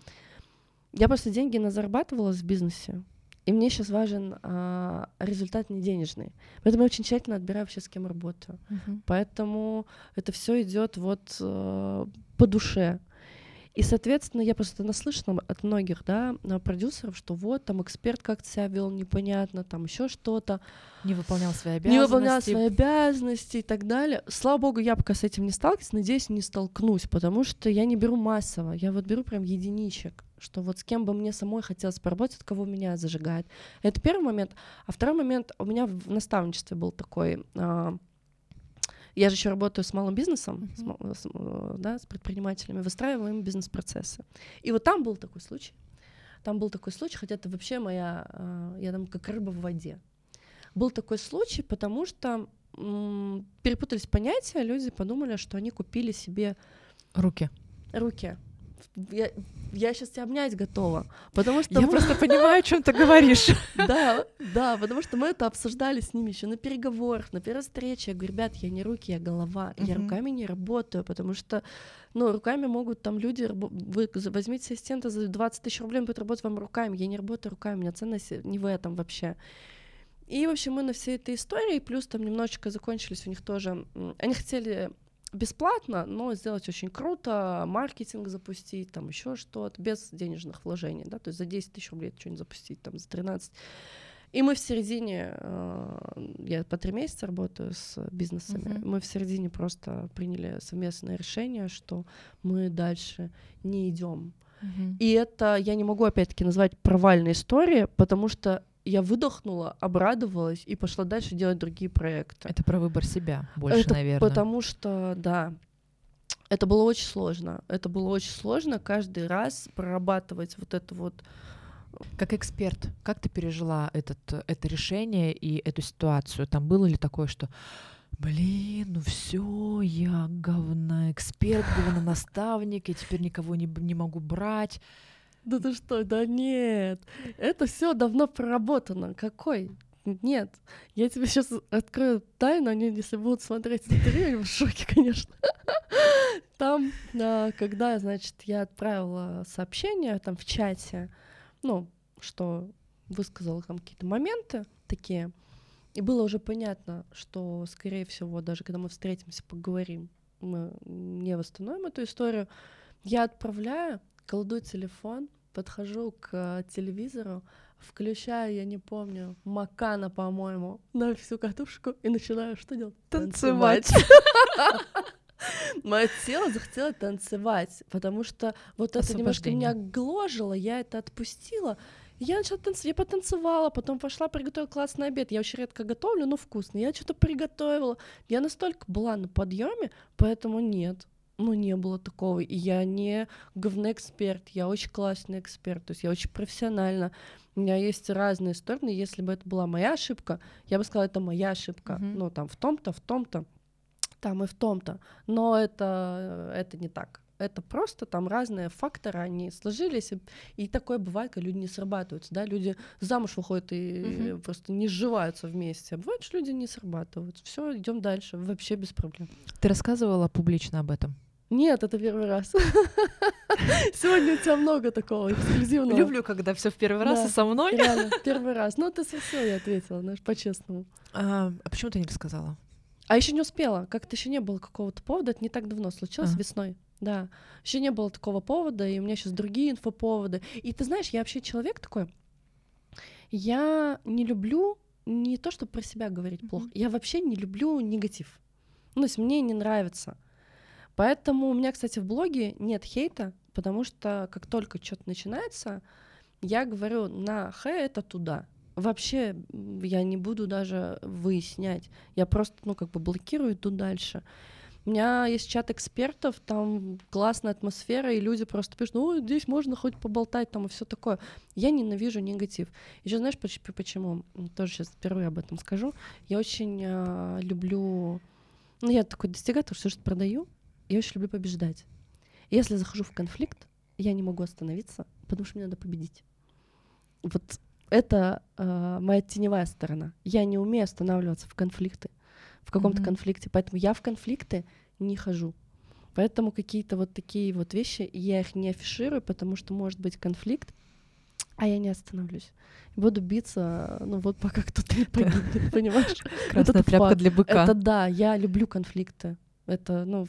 Я просто деньги на зарабатывала в бизнесе. И мне сейчас важен а, результат не денежный. Поэтому я очень тщательно отбираю вообще, с кем работаю. Uh-huh. Поэтому это все идет вот а, по душе. И, соответственно, я просто наслышана от многих, да, продюсеров, что вот там эксперт как-то себя вел непонятно, там еще что-то. Не выполнял свои обязанности. Не выполнял свои обязанности и так далее. Слава богу, я пока с этим не сталкиваюсь, надеюсь, не столкнусь, потому что я не беру массово, я вот беру прям единичек что вот с кем бы мне самой хотелось поработать, кого меня зажигает. Это первый момент. А второй момент, у меня в наставничестве был такой а, я же еще работаю с малым бизнесом, uh-huh. с, э, да, с предпринимателями, выстраиваем бизнес-процессы. И вот там был такой случай. Там был такой случай, хотя это вообще моя, э, я там как рыба в воде. Был такой случай, потому что м- перепутались понятия, люди подумали, что они купили себе руки. Руки. Я, я сейчас тебя обнять готова, потому что... Я просто понимаю, о чем ты говоришь. Да, да, потому что мы это обсуждали с ними еще на переговорах, на первой встрече. Я говорю, ребят, я не руки, я голова, я руками не работаю, потому что, ну, руками могут там люди, вы возьмите ассистента за 20 тысяч рублей, он будет работать вам руками, я не работаю руками, у меня ценность не в этом вообще. И, в общем, мы на всей этой истории, плюс там немножечко закончились у них тоже... Они хотели бесплатно, но сделать очень круто, маркетинг запустить, там еще что-то, без денежных вложений, да, то есть за 10 тысяч рублей что-нибудь запустить, там, за 13. И мы в середине, э, я по три месяца работаю с бизнесами, uh-huh. мы в середине просто приняли совместное решение, что мы дальше не идем. Uh-huh. И это я не могу опять-таки назвать провальной историей, потому что я выдохнула, обрадовалась и пошла дальше делать другие проекты. Это про выбор себя больше, это наверное. Потому что, да, это было очень сложно. Это было очень сложно каждый раз прорабатывать вот это вот. Как эксперт, как ты пережила этот, это решение и эту ситуацию? Там было ли такое, что Блин, ну все, я говна эксперт, говна наставник, я теперь никого не, не могу брать. Да ты что, да нет, это все давно проработано. Какой? Нет, я тебе сейчас открою тайну, они, если будут смотреть интервью, они в шоке, конечно. Там, когда, значит, я отправила сообщение там в чате, ну, что высказала там какие-то моменты такие, и было уже понятно, что, скорее всего, даже когда мы встретимся, поговорим, мы не восстановим эту историю, я отправляю, кладу телефон, подхожу к телевизору, включаю, я не помню, Макана, по-моему, на всю катушку и начинаю что делать? Танцевать. Мое тело захотело танцевать, потому что вот это немножко меня гложило, я это отпустила. Я начала танцевать, я потанцевала, потом пошла, приготовила классный обед. Я очень редко готовлю, но вкусно. Я что-то приготовила. Я настолько была на подъеме, поэтому нет ну, не было такого. И я не говный эксперт, я очень классный эксперт, то есть я очень профессионально. У меня есть разные стороны. Если бы это была моя ошибка, я бы сказала, это моя ошибка. Mm-hmm. Ну, там, в том-то, в том-то, там и в том-то. Но это, это не так. Это просто там разные факторы, они сложились, и, и такое бывает, когда люди не срабатываются, да, люди замуж выходят и mm-hmm. просто не сживаются вместе. А бывает, что люди не срабатывают. Все, идем дальше, вообще без проблем. Ты рассказывала публично об этом? Нет, это первый раз. Сегодня у тебя много такого эксклюзивного. Люблю, когда все в первый раз да, и со мной. Реально, первый раз. Ну, ты все, я ответила, знаешь, по-честному. А, а почему ты не рассказала? А еще не успела. Как-то еще не было какого-то повода. Это не так давно случилось, а. весной. Да. Еще не было такого повода, и у меня сейчас другие инфоповоды. И ты знаешь, я вообще человек такой. Я не люблю не то, чтобы про себя говорить mm-hmm. плохо. Я вообще не люблю негатив. Ну, то есть мне не нравится. Поэтому у меня, кстати, в блоге нет хейта, потому что как только что-то начинается, я говорю, на Х это туда. Вообще я не буду даже выяснять. Я просто, ну, как бы блокирую, иду дальше. У меня есть чат экспертов, там классная атмосфера, и люди просто пишут, ну, здесь можно хоть поболтать, там, и все такое. Я ненавижу негатив. Еще знаешь, почему? Тоже сейчас впервые об этом скажу. Я очень э, люблю... Ну, я такой достигатор, все, что продаю, я очень люблю побеждать. если захожу в конфликт, я не могу остановиться, потому что мне надо победить. Вот это э, моя теневая сторона. Я не умею останавливаться в конфликты, в каком-то mm-hmm. конфликте, поэтому я в конфликты не хожу. Поэтому какие-то вот такие вот вещи я их не афиширую, потому что может быть конфликт, а я не остановлюсь. Буду биться, ну вот пока кто-то не погибнет, понимаешь? Красная тряпка для быка. Это да, я люблю конфликты. Это, ну,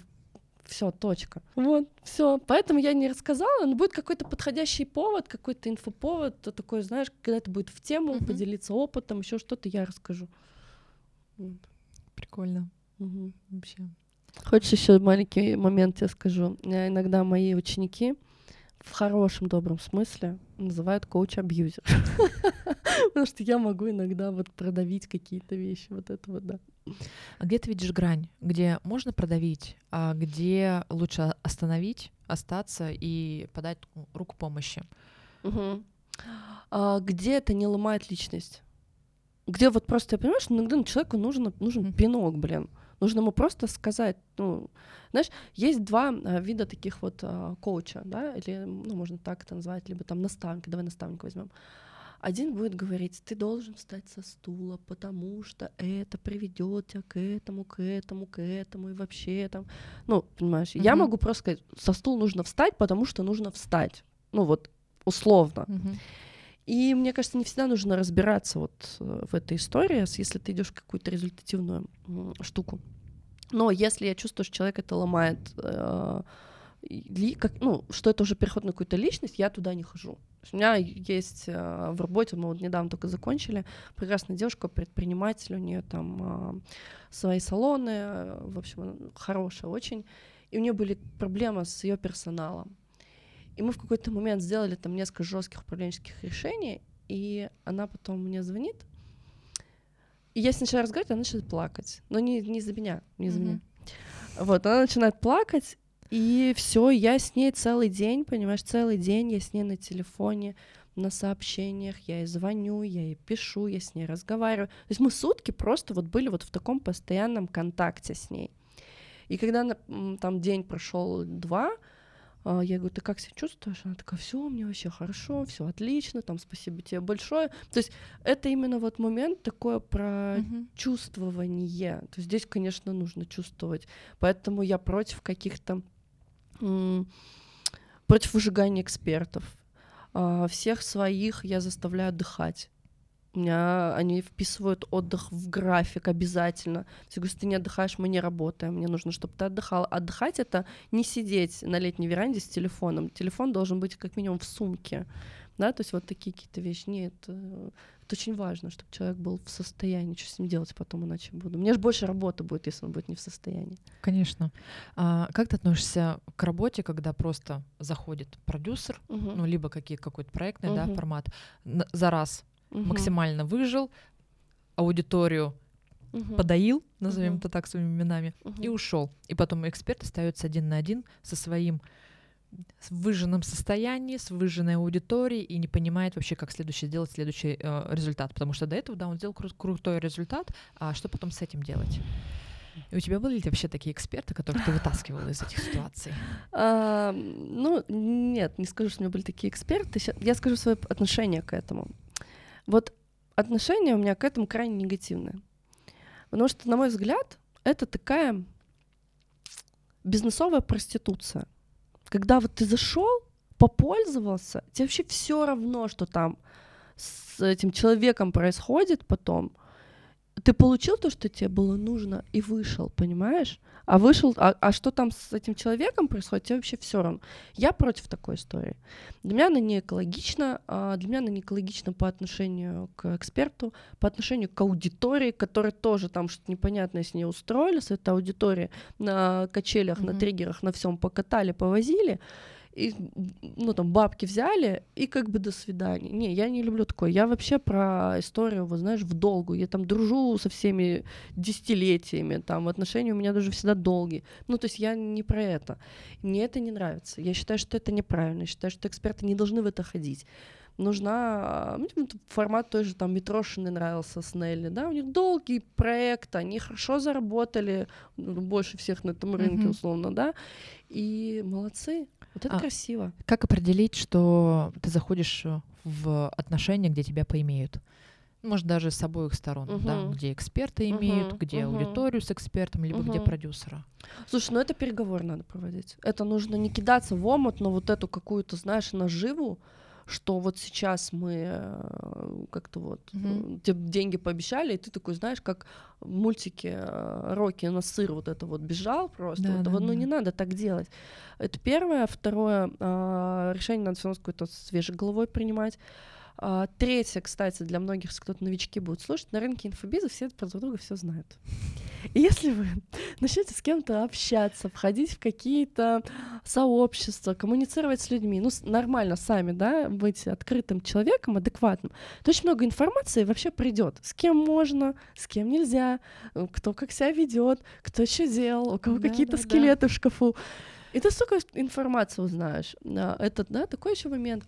все, точка. Вот, все. Поэтому я не рассказала, но будет какой-то подходящий повод, какой-то инфоповод, то такой, знаешь, когда это будет в тему, угу. поделиться опытом, еще что-то я расскажу. Вот. Прикольно. Угу. Вообще. Хочешь еще маленький момент я скажу? Я иногда мои ученики в хорошем добром смысле называют коуч-абьюзер. Потому что я могу иногда вот продавить какие-то вещи, вот это вот, да. А где ты видишь грань, где можно продавить, а где лучше остановить, остаться и подать руку помощи? Угу. А где это не ломает личность? Где вот просто, я понимаю, что иногда человеку нужен, нужен пинок, блин. Нужно ему просто сказать, ну, знаешь, есть два а, вида таких вот а, коуча, да, или, ну, можно так это назвать, либо там наставники, давай наставника возьмем. Один будет говорить, ты должен встать со стула, потому что это приведет тебя к этому, к этому, к этому, и вообще там, ну, понимаешь, mm-hmm. я могу просто сказать, со стула нужно встать, потому что нужно встать, ну вот условно. Mm-hmm. И мне кажется, не всегда нужно разбираться вот э, в этой истории, если ты идешь какую-то результативную штуку. Но если я чувствую, что человек это ломает, э, как, ну, что это уже переход на какую-то личность, я туда не хожу. У меня есть э, в работе, мы вот недавно только закончили, прекрасная девушка, предприниматель, у нее там свои салоны, в общем, хорошая очень. И у нее были проблемы с ее персоналом. И мы в какой-то момент сделали там несколько жестких управленческих решений, и она потом мне звонит, и я с ней начинаю разговаривать, она начинает плакать. Но не, не из-за меня, не из-за mm-hmm. меня. Вот, она начинает плакать, и все, я с ней целый день, понимаешь, целый день я с ней на телефоне, на сообщениях, я ей звоню, я ей пишу, я с ней разговариваю. То есть мы сутки просто вот были вот в таком постоянном контакте с ней. И когда там день прошел два, а, я говорю, ты как себя чувствуешь? Она такая, все, мне вообще хорошо, все отлично, там, спасибо тебе большое. То есть это именно вот момент такое про uh-huh. чувствование. То есть здесь, конечно, нужно чувствовать. Поэтому я против каких-то против выжигания экспертов. А, всех своих я заставляю отдыхать. У меня они вписывают отдых в график обязательно. Говорю, если ты не отдыхаешь, мы не работаем. Мне нужно, чтобы ты отдыхал. Отдыхать — это не сидеть на летней веранде с телефоном. Телефон должен быть как минимум в сумке. Да, то есть вот такие какие-то вещи. Нет, это, очень важно, чтобы человек был в состоянии, что с ним делать потом, иначе буду. Мне же больше работы будет, если он будет не в состоянии. Конечно. А как ты относишься к работе, когда просто заходит продюсер, угу. ну, либо какие, какой-то проектный угу. да, формат, за раз угу. максимально выжил, аудиторию угу. подоил, назовем угу. это так своими именами, угу. и ушел. И потом эксперт остается один на один со своим в выжженном состоянии, с выжженной аудиторией и не понимает вообще, как следующий сделать следующий э, результат. Потому что до этого, да, он сделал кру- крутой результат, а что потом с этим делать? И у тебя были ли вообще такие эксперты, которых ты вытаскивала из этих ситуаций? А, ну, нет, не скажу, что у меня были такие эксперты. Я скажу свое отношение к этому. Вот отношение у меня к этому крайне негативное. Потому что, на мой взгляд, это такая бизнесовая проституция. Когда вот ты зашел, попользовался, тебе вообще все равно, что там с этим человеком происходит потом — ты получил то, что тебе было нужно, и вышел, понимаешь? А вышел, а, а что там с этим человеком происходит, тебе вообще все равно. Я против такой истории. Для меня она не экологична, а для меня она не экологична по отношению к эксперту, по отношению к аудитории, которая тоже там что-то непонятное с ней устроили, с этой аудиторией на качелях, mm-hmm. на триггерах, на всем покатали, повозили и, ну, там, бабки взяли, и как бы до свидания. Не, я не люблю такое. Я вообще про историю, вот знаешь, в долгу. Я там дружу со всеми десятилетиями, там, отношения у меня даже всегда долгие. Ну, то есть я не про это. Мне это не нравится. Я считаю, что это неправильно. Я считаю, что эксперты не должны в это ходить нужна... Мне формат той же там Митрошины нравился с Нелли, да, у них долгий проект, они хорошо заработали, ну, больше всех на этом рынке, mm-hmm. условно, да, и молодцы, вот это а красиво. Как определить, что ты заходишь в отношения, где тебя поимеют? Может, даже с обоих сторон, uh-huh. да, где эксперты имеют, uh-huh. где uh-huh. аудиторию с экспертом, либо uh-huh. где продюсера. Слушай, ну это переговор надо проводить. Это нужно не кидаться в омут, но вот эту какую-то, знаешь, наживу, что вот сейчас мы э, как-то вот mm-hmm. тебе деньги пообещали, и ты такой, знаешь, как в мультике э, Рокки на сыр вот это вот бежал просто. Да, вот, да, вот, ну да. не надо так делать. Это первое. Второе, решение надо все равно с какой-то свежей головой принимать. А, третье, кстати, для многих, кто-то новички будут слушать, на рынке инфобиза все про друг друга все знают. И если вы начнете с кем-то общаться, входить в какие-то сообщества, коммуницировать с людьми, ну, нормально сами, да, быть открытым человеком, адекватным, то очень много информации вообще придет. С кем можно, с кем нельзя, кто как себя ведет, кто что делал, у кого да, какие-то да, скелеты да. в шкафу. И ты столько информации узнаешь. Это, да, такой еще момент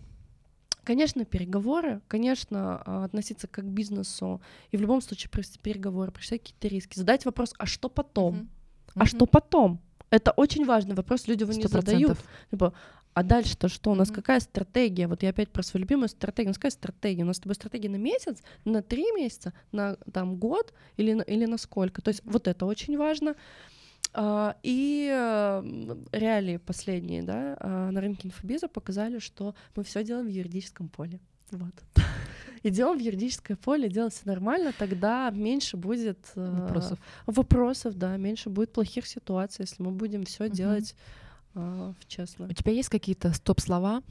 Конечно, переговоры, конечно, а, относиться как к бизнесу, и в любом случае провести переговоры, просчитать какие-то риски, задать вопрос, а что потом? Мгм. А что потом? Это очень важный вопрос, люди его не Сто задают. процентов. Типа, а дальше-то что? У нас Мгм. какая стратегия? Вот я опять про свою любимую стратегию. У нас какая стратегия? У нас с тобой стратегия на месяц, на три месяца, на там год или на, или на сколько? То есть вот это очень важно. А, И э, м, реалии последние, да, а, на рынке инфобиза показали, что мы все делаем в юридическом поле. Вот. Идем в юридическое поле, делать все нормально, тогда меньше будет э, Вопросов. вопросов, да, меньше будет плохих ситуаций, если мы будем все Мгм. делать а, честно. У тебя есть какие-то стоп-слова,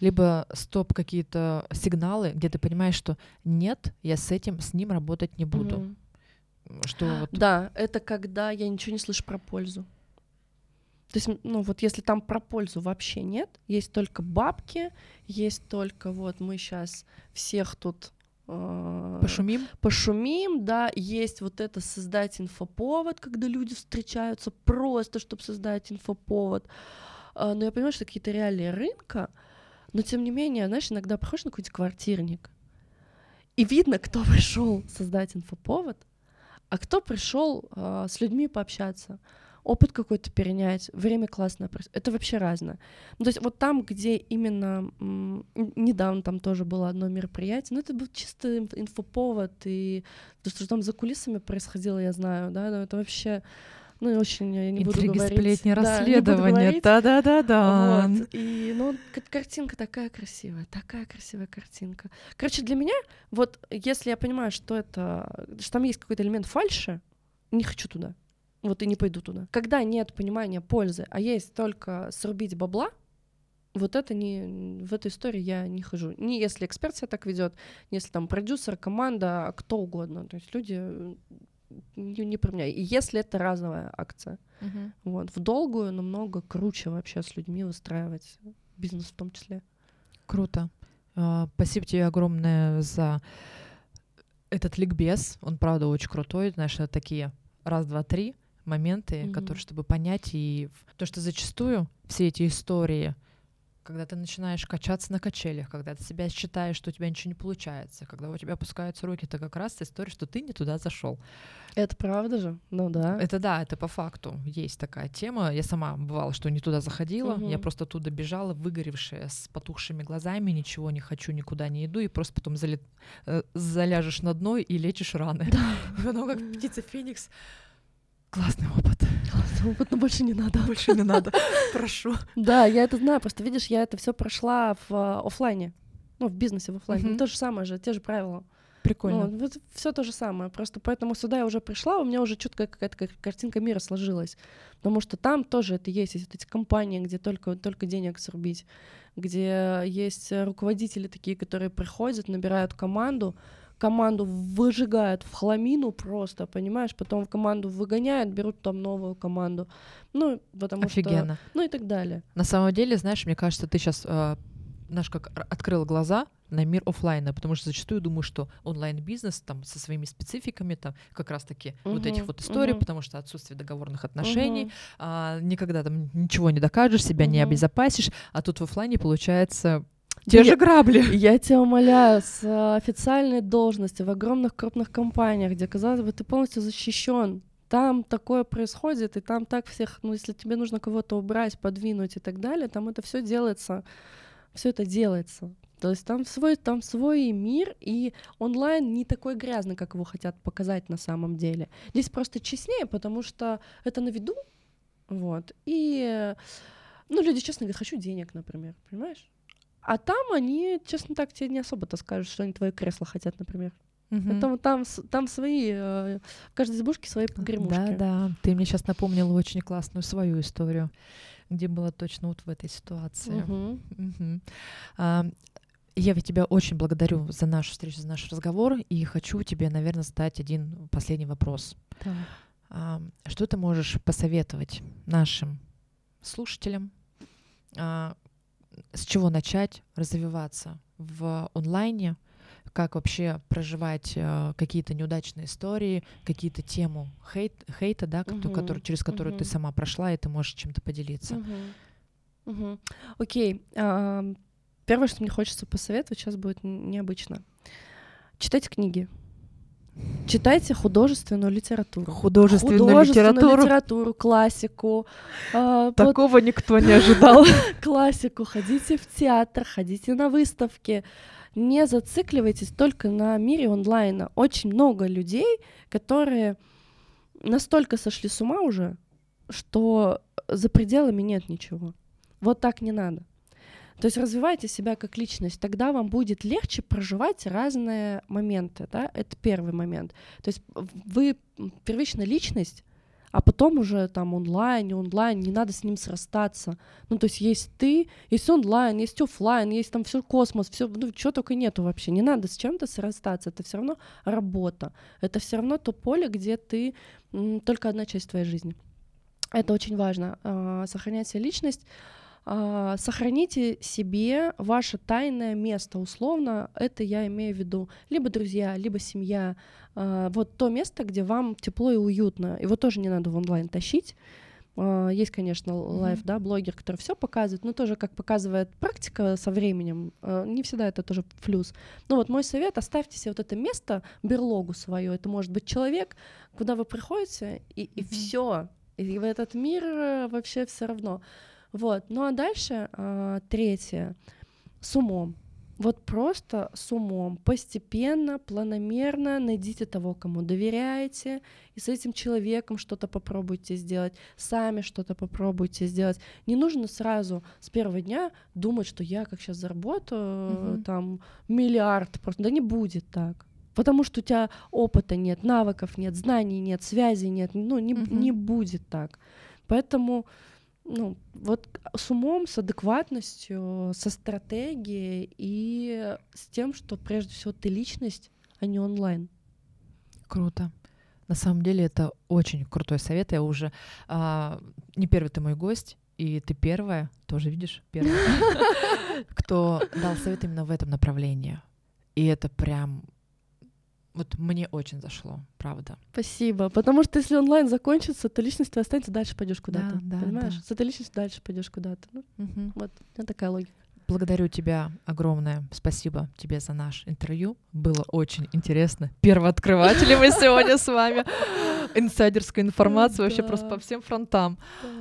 либо стоп какие-то сигналы, где ты понимаешь, что нет, я с этим, с ним работать не буду. Мгм. Что вот Да, это когда я ничего не слышу про пользу. То есть, ну вот если там про пользу вообще нет, есть только бабки, есть только вот мы сейчас всех тут э, пошумим? пошумим, да, есть вот это создать инфоповод, когда люди встречаются просто, чтобы создать инфоповод. А, Но я понимаю, что какие-то реалии рынка, но тем не менее, знаешь, иногда приходишь на какой-то квартирник, и видно, кто пришел создать инфоповод, а кто пришел а, с людьми пообщаться, опыт какой-то перенять, время классное. Это вообще разное. Ну, то есть вот там, где именно м, недавно там тоже было одно мероприятие, ну это был чисто инф- инфоповод, и то, что там за кулисами происходило, я знаю, да, но это вообще, ну, и очень, я не буду Интриги, говорить. сплетни, буду расследования. Да-да-да-да. Вот. И, ну, картинка такая красивая, такая красивая картинка. Короче, для меня, вот если я понимаю, что это, что там есть какой-то элемент фальши, не хочу туда. Вот и не пойду туда. Когда нет понимания пользы, а есть только срубить бабла, вот это не в этой истории я не хожу. Не если эксперт себя так ведет, не если там продюсер, команда, кто угодно. То есть люди не, не про меня. И если это разовая акция. Мгм. Вот. В долгую намного круче вообще с людьми выстраивать бизнес в том числе. Круто. А, Спасибо тебе огромное за этот ликбез. Он, правда, очень крутой. Знаешь, это такие раз, два, три моменты, Мгм. которые, чтобы понять. И то, что зачастую все эти истории, когда ты начинаешь качаться на качелях, когда ты себя считаешь, что у тебя ничего не получается, когда у тебя опускаются руки, это как раз история, что ты не туда зашел. Это правда же? Ну да. Это да, это по факту. Есть такая тема. Я сама бывала, что не туда заходила. Я Мгм. просто оттуда бежала, выгоревшая, с потухшими глазами, ничего не хочу, никуда не иду, и просто потом зале- э, заляжешь на дно и лечишь раны. И потом, как птица Феникс, классный опыт. Классный опыт, но больше не надо. Больше не надо. Прошу. Да, я это знаю. Просто видишь, я это все прошла в а, оффлайне. Ну, в бизнесе в оффлайне. Мгм. То же самое же, те же правила. Прикольно. Ну, вот все то же самое. Просто поэтому сюда я уже пришла, у меня уже четкая какая-то ка- картинка мира сложилась. Потому что там тоже это есть. Есть вот эти компании, где только, только денег срубить, где есть э, руководители такие, которые приходят, набирают команду, команду выжигают в хламину просто, понимаешь? Потом команду выгоняют, берут там новую команду. Ну, потому что... Офигенно. Ну и так далее. На самом деле, знаешь, мне кажется, ты сейчас знаешь, как открыл глаза на мир оффлайна, потому что зачастую думаю, что онлайн-бизнес там со своими спецификами, там как раз-таки вот этих вот историй, мгм. потому что отсутствие договорных отношений, Мгм. а, никогда там ничего не докажешь, себя не Мгм. обезопасишь, а тут в оффлайне получается те же грабли. Я тебя умоляю, с э, официальной должности в огромных крупных компаниях, где, казалось бы, ты полностью защищен, там такое происходит, и там так всех, ну, если тебе нужно кого-то убрать, подвинуть и так далее, там это все делается, все это делается. То есть там свой, там свой мир, и онлайн не такой грязный, как его хотят показать на самом деле. Здесь просто честнее, потому что это на виду, вот. И, ну, люди честно говорят, хочу денег, например, понимаешь? А там они, честно так, тебе не особо-то скажут, что они твое кресло хотят, например. Вот там, с- там свои, э, в каждой избушке свои погремушки. Да, да. Ты мне сейчас напомнила очень классную свою историю, где была точно вот в этой ситуации. Мгм. Мгм. А, Я ведь тебя очень благодарю за нашу встречу, за наш разговор, и хочу тебе, наверное, задать один последний вопрос. Да. А, Что ты можешь посоветовать нашим слушателям? А, С чего начать развиваться в онлайне? Как вообще проживать э, какие-то неудачные истории, какие-то тему хейт, хейта, да, Мгм, который- через которую ты мгм. сама прошла, и ты можешь чем-то поделиться? Мгм. Мгм. Окей. ам, первое, что мне хочется посоветовать, сейчас будет необычно. Читайте книги. Читайте художественную литературу. Художественную, художественную литературу. литературу, классику. э, Такого вот, никто не ожидал. Классику. Ходите в театр, ходите на выставки. Не зацикливайтесь только на мире онлайна. Очень много людей, которые настолько сошли с ума уже, что за пределами нет ничего. Вот так не надо. То есть развивайте себя как личность, тогда вам будет легче проживать разные моменты, да, это первый момент. То есть вы первичная личность, а потом уже там онлайн, не онлайн, не надо с ним срастаться. Ну, то есть есть ты, есть онлайн, есть офлайн, есть там все космос, все, ну, чего только нету вообще. Не надо с чем-то срастаться, это все равно работа. Это все равно то поле, где ты только одна часть твоей жизни. Это очень важно, э, сохранять себе личность. Uh, сохраните себе ваше тайное место, условно, это я имею в виду, либо друзья, либо семья, uh, вот то место, где вам тепло и уютно, его тоже не надо в онлайн тащить. Uh, есть, конечно, лайф, mm-hmm. да, блогер, который все показывает, но тоже, как показывает практика со временем, не всегда это тоже плюс. Ну вот мой совет: оставьте себе вот это место, берлогу свою. Это может быть человек, куда вы приходите, и, и mm-hmm. все, и в этот мир э, вообще все равно. Вот. Ну а дальше а, третье с умом. Вот просто с умом, постепенно, планомерно найдите того, кому доверяете, и с этим человеком что-то попробуйте сделать, сами что-то попробуйте сделать. Не нужно сразу с первого дня думать, что я как сейчас заработаю угу. там миллиард, просто да не будет так. Потому что у тебя опыта нет, навыков нет, знаний нет, связи нет, ну не, угу. не будет так. Поэтому ну, вот с умом, с адекватностью, со стратегией и с тем, что прежде всего ты личность, а не онлайн. Круто. На самом деле это очень крутой совет. Я уже а, не первый ты мой гость, и ты первая, тоже видишь, первая, кто дал совет именно в этом направлении. И это прям вот мне очень зашло, правда. Спасибо. Потому что если онлайн закончится, то личность твоя останется, дальше пойдешь куда-то. Да, да, понимаешь? Да. С этой личностью дальше пойдешь куда-то. Ну, угу. Вот, это такая логика. Благодарю тебя огромное. Спасибо тебе за наш интервью. Было очень интересно. Первооткрыватели мы сегодня с вами. Инсайдерская информация вообще просто по всем фронтам.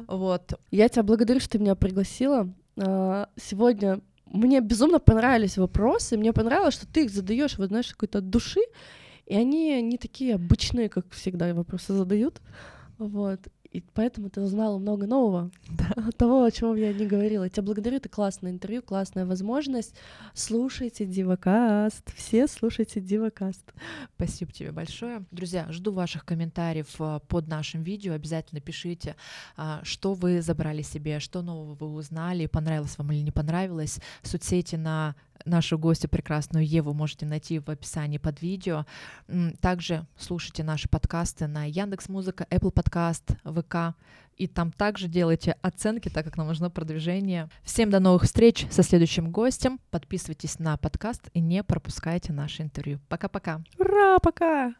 Вот. Я тебя благодарю, что ты меня пригласила. А, сегодня мне безумно понравились вопросы, мне понравилось, что ты их задаешь, вот знаешь, какой-то от души, и они не такие обычные, как всегда вопросы задают. Вот. И поэтому ты узнала много нового, да. того, о чем я не говорила. Я тебя благодарю, это классное интервью, классная возможность. Слушайте Дивакаст, все слушайте Дивакаст. Спасибо тебе большое. Друзья, жду ваших комментариев э, под нашим видео. Обязательно пишите, а, что вы забрали себе, что нового вы узнали, понравилось вам или не понравилось. Соцсети на нашу гостью прекрасную Еву можете найти в описании под видео. Также слушайте наши подкасты на Яндекс Музыка, Apple Podcast, ВК. И там также делайте оценки, так как нам нужно продвижение. Всем до новых встреч со следующим гостем. Подписывайтесь на подкаст и не пропускайте наше интервью. Пока-пока. Ура, пока!